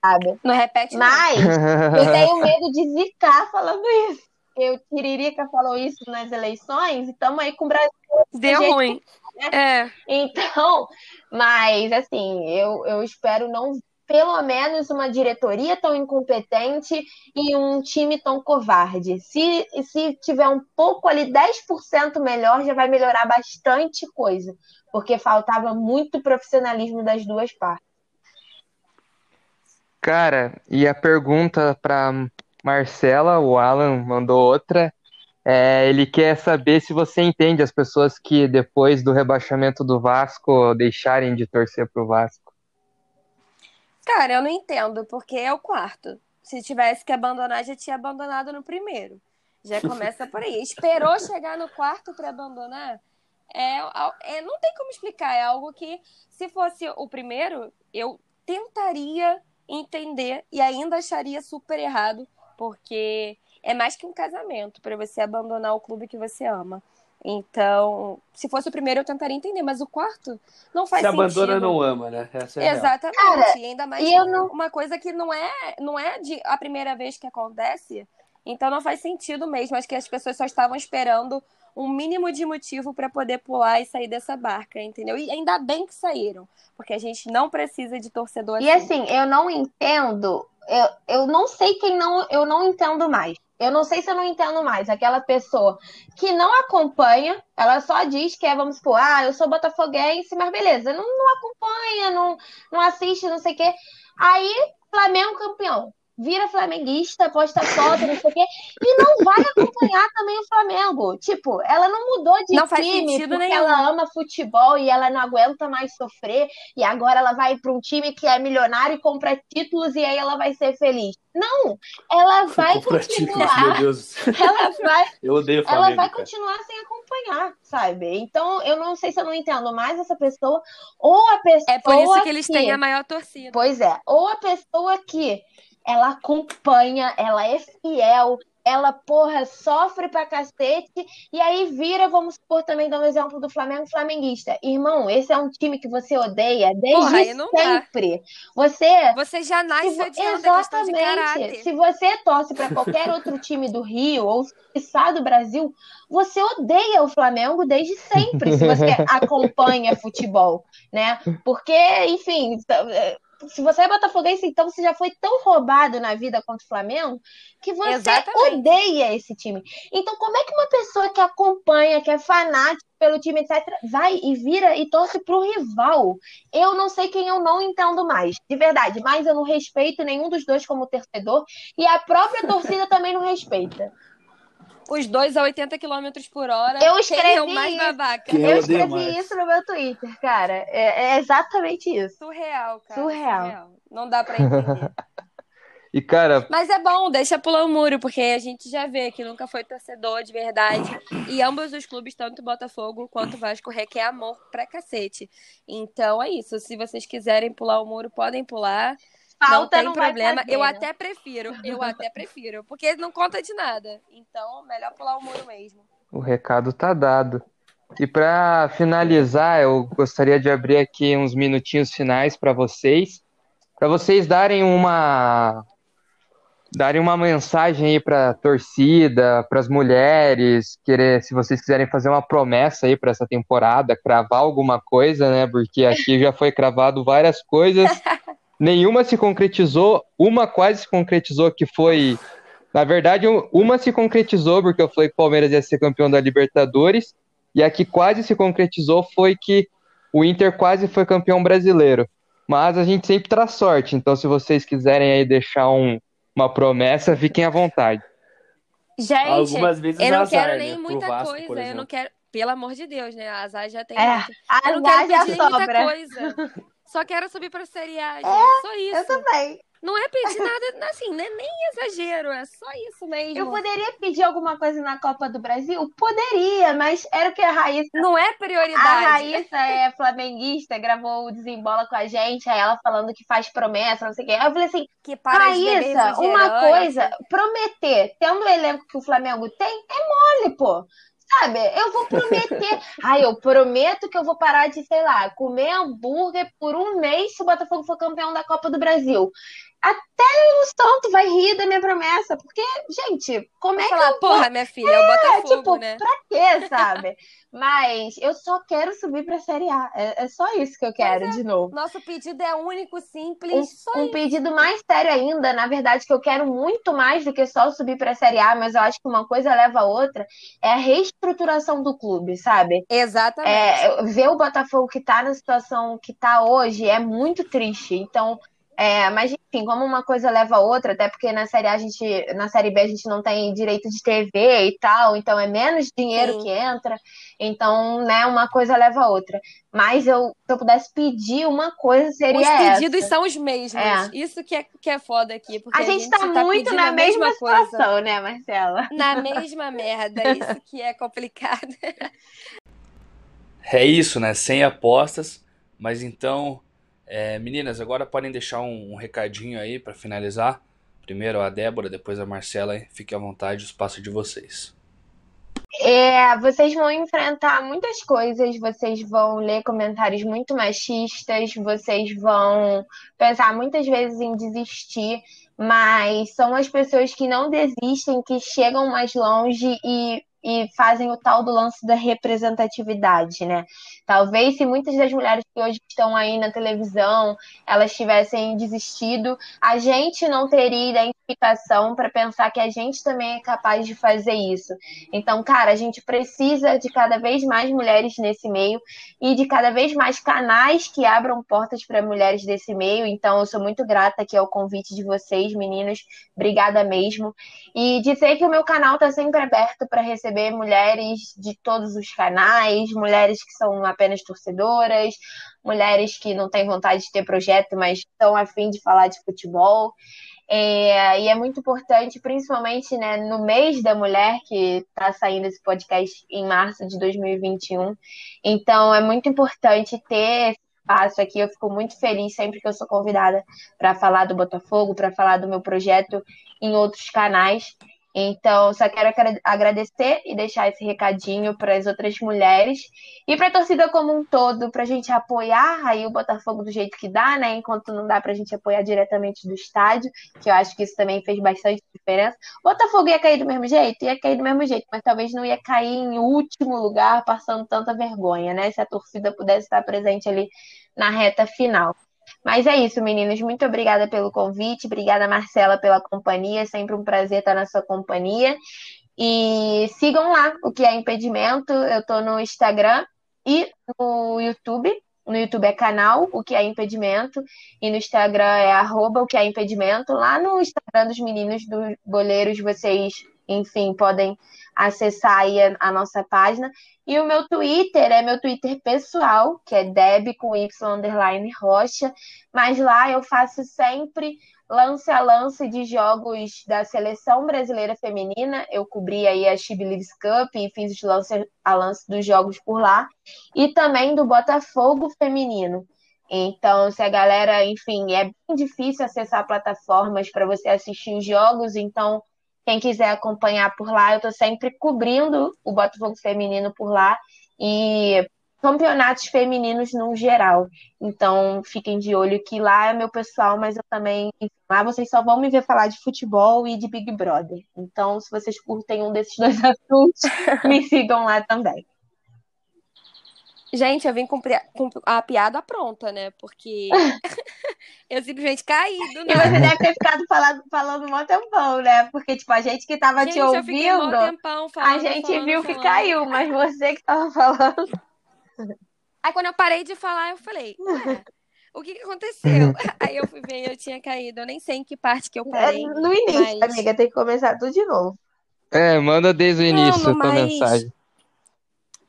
sabe? Não repete. Mas eu tenho medo de zicar falando isso. Eu Tiririca falou isso nas eleições, e estamos aí com o Brasil. Deu ruim. Né? É. Então, mas assim, eu, eu espero não pelo menos uma diretoria tão incompetente e um time tão covarde. Se, se tiver um pouco ali, 10% melhor, já vai melhorar bastante coisa, porque faltava muito profissionalismo das duas partes. Cara, e a pergunta para Marcela, o Alan mandou outra. É, ele quer saber se você entende as pessoas que depois do rebaixamento do Vasco deixarem de torcer pro Vasco. Cara, eu não entendo, porque é o quarto. Se tivesse que abandonar, já tinha abandonado no primeiro. Já começa por aí. Esperou chegar no quarto para abandonar? É, é, não tem como explicar. É algo que, se fosse o primeiro, eu tentaria entender e ainda acharia super errado, porque é mais que um casamento para você abandonar o clube que você ama. Então, se fosse o primeiro, eu tentaria entender, mas o quarto não faz se sentido. Se abandona, não ama, né? É Exatamente. Cara, e ainda mais não... uma coisa que não é, não é de a primeira vez que acontece. Então, não faz sentido mesmo. Acho que as pessoas só estavam esperando um mínimo de motivo para poder pular e sair dessa barca, entendeu? E ainda bem que saíram, porque a gente não precisa de torcedor assim. E assim, eu não entendo, eu, eu não sei quem não, eu não entendo mais. Eu não sei se eu não entendo mais. Aquela pessoa que não acompanha, ela só diz que é, vamos supor, ah, eu sou botafoguense, mas beleza, não, não acompanha, não, não assiste, não sei o quê. Aí, Flamengo campeão vira flamenguista, posta foto, não sei o quê, e não vai acompanhar também o Flamengo. Tipo, ela não mudou de não time porque nenhum. ela ama futebol e ela não aguenta mais sofrer, e agora ela vai para um time que é milionário e compra títulos e aí ela vai ser feliz. Não, ela vai continuar. Títulos, ela vai, eu odeio Flamengo, ela vai cara. continuar sem acompanhar, sabe? Então, eu não sei se eu não entendo mais essa pessoa ou a pessoa É por isso que eles que... têm a maior torcida. Pois é, ou a pessoa que ela acompanha, ela é fiel, ela, porra, sofre pra cacete, e aí vira, vamos supor, também dando um exemplo do Flamengo flamenguista. Irmão, esse é um time que você odeia desde porra, sempre. Dá. Você. Você já nasce se, Exatamente. Se você torce para qualquer outro time do Rio ou do Brasil, você odeia o Flamengo desde sempre, se você acompanha futebol, né? Porque, enfim se você é botafoguense, então você já foi tão roubado na vida contra o Flamengo que você Exatamente. odeia esse time. Então, como é que uma pessoa que acompanha, que é fanática pelo time, etc., vai e vira e torce pro rival? Eu não sei quem eu não entendo mais, de verdade, mas eu não respeito nenhum dos dois como torcedor e a própria torcida também não respeita os dois a 80 km por hora. Eu escrevi quem é o mais babaca. eu escrevi mais. isso no meu Twitter, cara. É, é, exatamente isso. Surreal, cara. Surreal. Surreal. Não dá pra entender. E, cara. Mas é bom, deixa pular o muro, porque a gente já vê que nunca foi torcedor de verdade. E ambos os clubes, tanto Botafogo quanto Vasco, requer amor pra cacete. Então é isso. Se vocês quiserem pular o muro, podem pular. Falta não tem não problema. eu até prefiro. Eu até prefiro. Porque não conta de nada. Então, melhor pular o muro mesmo. O recado tá dado. E para finalizar, eu gostaria de abrir aqui uns minutinhos finais para vocês, para vocês darem uma darem uma mensagem aí para torcida, para as mulheres, querer, se vocês quiserem fazer uma promessa aí para essa temporada, cravar alguma coisa, né? Porque aqui já foi cravado várias coisas nenhuma se concretizou, uma quase se concretizou, que foi. Na verdade, uma se concretizou, porque eu falei que o Palmeiras ia ser campeão da Libertadores, e a que quase se concretizou foi que o Inter quase foi campeão brasileiro. Mas a gente sempre traz sorte, então se vocês quiserem aí deixar um, uma promessa, fiquem à vontade. Gente, Algumas vezes eu não azar, quero nem né? muita Vasco, coisa, eu não quero, pelo amor de Deus, né? A Azar já tem. É, eu não quero pedir muita coisa. Só quero subir pra Série A, gente. É, só isso. Eu também. Não é pedir nada, assim, né? nem exagero, é só isso mesmo. Eu poderia pedir alguma coisa na Copa do Brasil? Poderia, mas era o que a Raíssa. Não é prioridade. A Raíssa é flamenguista, gravou o Desembola com a gente, aí ela falando que faz promessa, não sei o quê. Eu falei assim: que Raíssa, uma coisa, prometer, tendo o elenco que o Flamengo tem, é mole, pô. Sabe, eu vou prometer. Ai, eu prometo que eu vou parar de, sei lá, comer hambúrguer por um mês se o Botafogo for campeão da Copa do Brasil. Até o Santo vai rir da minha promessa. Porque, gente, como é falar, que eu porra, vou... minha filha, é o Botafogo, tipo, né? pra quê, sabe? Mas eu só quero subir pra Série A. É, é só isso que eu quero, é. de novo. Nosso pedido é único, simples, um, um pedido mais sério ainda, na verdade, que eu quero muito mais do que só subir pra Série A, mas eu acho que uma coisa leva a outra, é a reestruturação do clube, sabe? Exatamente. É, ver o Botafogo que tá na situação que tá hoje é muito triste. Então, é, mas enfim, como uma coisa leva a outra, até porque na série A a gente, na série B a gente não tem direito de TV e tal, então é menos dinheiro Sim. que entra, então, né, uma coisa leva a outra. Mas eu, se eu pudesse pedir uma coisa, seria Os pedidos essa. são os mesmos. É. Isso que é, que é foda aqui. Porque A gente, tá, muito pedindo na a mesma, coisa. situação, né, Marcela? Na mesma merda. Isso que é complicado. É isso, né? Sem apostas. Mas então, é, meninas, agora podem deixar um, um recadinho aí para finalizar. Primeiro a Débora, depois a Marcela. hein? Fique à vontade, o espaço é de vocês. É, vocês vão enfrentar muitas coisas, vocês vão ler comentários muito machistas, vocês vão pensar muitas vezes em desistir, mas são as pessoas que não desistem, que chegam mais longe e, e fazem o tal do lance da representatividade, né? Talvez se muitas das mulheres que hoje estão aí na televisão, elas tivessem desistido, a gente não teria identificação para pensar que a gente também é capaz de fazer isso. Então, cara, a gente precisa de cada vez mais mulheres nesse meio e de cada vez mais canais que abram portas para mulheres desse meio. Então, eu sou muito grata aqui ao convite de vocês, meninos. Obrigada mesmo. E dizer que o meu canal está sempre aberto para receber mulheres de todos os canais, mulheres que são apenas torcedoras, mulheres que não têm vontade de ter projeto, mas estão afim de falar de futebol. É, e é muito importante, principalmente né, no mês da mulher, que está saindo esse podcast em março de 2021. Então, é muito importante ter espaço aqui. Eu fico muito feliz sempre que eu sou convidada para falar do Botafogo, para falar do meu projeto em outros canais. Então, só quero agradecer e deixar esse recadinho para as outras mulheres e para a torcida como um todo, para a gente apoiar aí o Botafogo do jeito que dá, né? Enquanto não dá para a gente apoiar diretamente do estádio, que eu acho que isso também fez bastante diferença. O Botafogo ia cair do mesmo jeito? Ia cair do mesmo jeito, mas talvez não ia cair em último lugar, passando tanta vergonha, né? Se a torcida pudesse estar presente ali na reta final. Mas é isso, meninos. Muito obrigada pelo convite. Obrigada, Marcela, pela companhia. É sempre um prazer estar na sua companhia. E sigam lá o que é impedimento. Eu estou no Instagram e no YouTube. No YouTube é canal O Que É Impedimento. E no Instagram é arroba O Que É Impedimento. Lá no Instagram dos meninos dos boleiros, vocês, enfim, podem acessar aí a, a, nossa página. E o meu Twitter é meu Twitter pessoal, que é Deb com Y underline Rocha. Mas lá eu faço sempre lance a lance de jogos da seleção brasileira feminina. Eu cobri aí a She Believes Cup e fiz os lance a lance dos jogos por lá. E também do Botafogo feminino. Então, se a galera, enfim, é bem difícil acessar plataformas para você assistir os jogos, então quem quiser acompanhar por lá, eu estou sempre cobrindo o Botafogo feminino por lá e campeonatos femininos no geral. Então, fiquem de olho que lá é meu pessoal, mas eu também. Lá vocês só vão me ver falar de futebol e de Big Brother. Então, se vocês curtem um desses dois assuntos, me sigam lá também. Gente, eu vim com a piada pronta, né? Porque eu simplesmente caí do nada. E você deve ter ficado falando, falando um tempão, né? Porque, tipo, a gente que tava gente, te ouvindo, tempão falando, a gente falando, viu falando. que caiu, mas você que tava falando. Aí quando eu parei de falar, eu falei, ué, o que, que aconteceu? Aí eu fui ver e eu tinha caído. Eu nem sei em que parte que eu parei. É, no início, mas... amiga, tem que começar tudo de novo. É, manda desde o início Não, a mas- mensagem.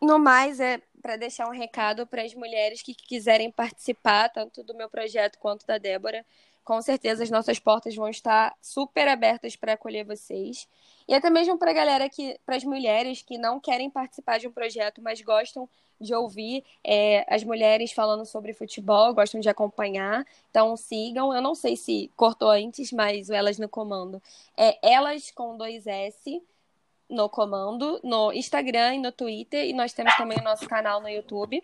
No mais, é para deixar um recado para as mulheres que quiserem participar, tanto do meu projeto quanto da Débora. Com certeza as nossas portas vão estar super abertas para acolher vocês. E até mesmo para galera que, para as mulheres que não querem participar de um projeto, mas gostam de ouvir é, as mulheres falando sobre futebol, gostam de acompanhar. Então sigam. Eu não sei se cortou antes, mas o Elas no Comando é Elas com dois S no comando, no Instagram e no Twitter, e nós temos também o nosso canal no YouTube.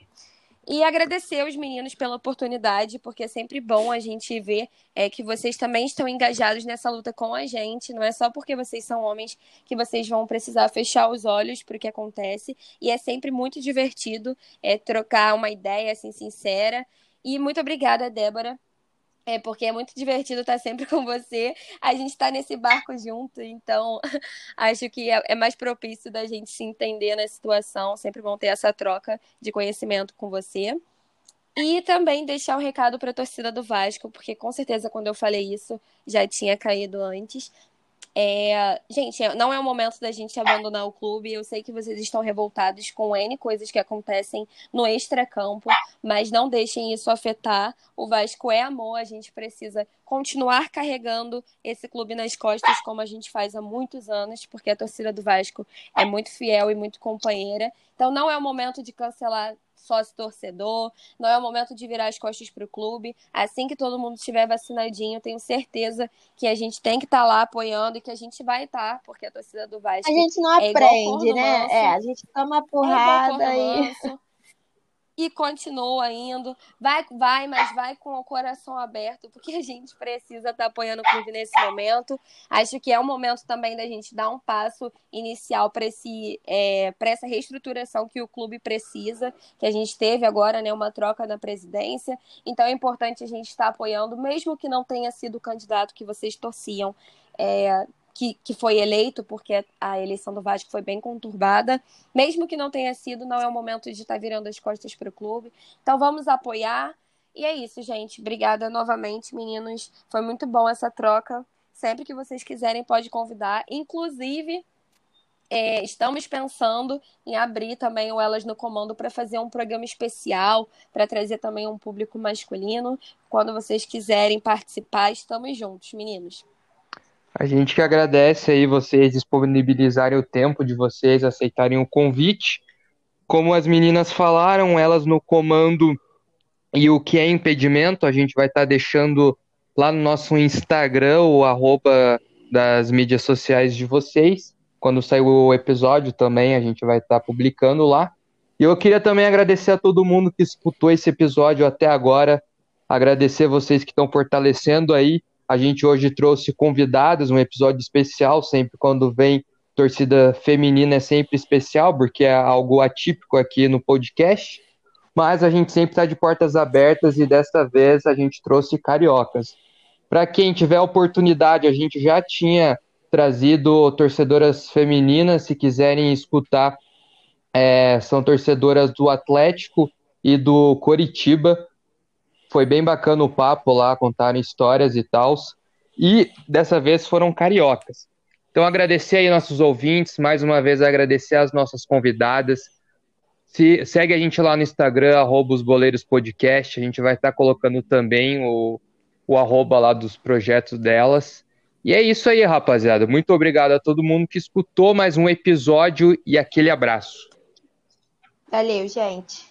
E agradecer aos meninos pela oportunidade, porque é sempre bom a gente ver é, que vocês também estão engajados nessa luta com a gente. Não é só porque vocês são homens que vocês vão precisar fechar os olhos para o que acontece. E é sempre muito divertido é, trocar uma ideia assim sincera. E muito obrigada, Débora, é, porque é muito divertido estar sempre com você. A gente está nesse barco junto, então acho que é, é, mais propício da gente se entender na situação. Sempre vão ter essa troca de conhecimento com você. E também deixar um recado para a torcida do Vasco, porque com certeza quando eu falei isso já tinha caído antes. É, gente, não é o momento da gente abandonar o clube. Eu sei que vocês estão revoltados com N coisas que acontecem no extracampo, mas não deixem isso afetar. O Vasco é amor, a gente precisa continuar carregando esse clube nas costas, como a gente faz há muitos anos, porque a torcida do Vasco é muito fiel e muito companheira. Então não é o momento de cancelar sócio torcedor, não é o momento de virar as costas para o clube. Assim que todo mundo estiver vacinadinho, tenho certeza que a gente tem que estar tá lá apoiando e que a gente vai estar, tá, porque a torcida do Vasco. A gente não é aprende, né? Manso, é, a gente toma porrada é e e continua indo. Vai, vai, mas vai com o coração aberto, porque a gente precisa estar tá apoiando o clube nesse momento. Acho que é o momento também da gente dar um passo inicial para é, essa reestruturação que o clube precisa, que a gente teve agora, né, uma troca na presidência. Então é importante a gente estar tá apoiando, mesmo que não tenha sido o candidato que vocês torciam. É, que, que foi eleito, porque a eleição do Vasco foi bem conturbada. Mesmo que não tenha sido, não é o momento de estar tá virando as costas para o clube. Então vamos apoiar. E é isso, gente. Obrigada novamente, meninos. Foi muito bom essa troca. Sempre que vocês quiserem, pode convidar. Inclusive, é, estamos pensando em abrir também o Elas no Comando para fazer um programa especial, para trazer também um público masculino. Quando vocês quiserem participar, estamos juntos, meninos. A gente que agradece aí vocês disponibilizarem o tempo de vocês, aceitarem o convite. Como as meninas falaram, elas no comando e o que é impedimento, a gente vai estar tá deixando lá no nosso Instagram, o arroba das mídias sociais de vocês. Quando sair o episódio também, a gente vai estar tá publicando lá. E eu queria também agradecer a todo mundo que escutou esse episódio até agora. Agradecer vocês que estão fortalecendo aí a gente hoje trouxe convidados, um episódio especial, sempre quando vem torcida feminina é sempre especial, porque é algo atípico aqui no podcast. Mas a gente sempre está de portas abertas e desta vez a gente trouxe cariocas. Para quem tiver oportunidade, a gente já tinha trazido torcedoras femininas, se quiserem escutar, é, são torcedoras do Atlético e do Coritiba. Foi bem bacana o papo lá, contaram histórias e tal. E dessa vez foram cariocas. Então agradecer aí nossos ouvintes, mais uma vez agradecer as nossas convidadas. Se, segue a gente lá no Instagram, arroba os boleiros podcast. A gente vai estar colocando também o, o arroba lá dos projetos delas. E é isso aí, rapaziada. Muito obrigado a todo mundo que escutou mais um episódio e aquele abraço. Valeu, gente.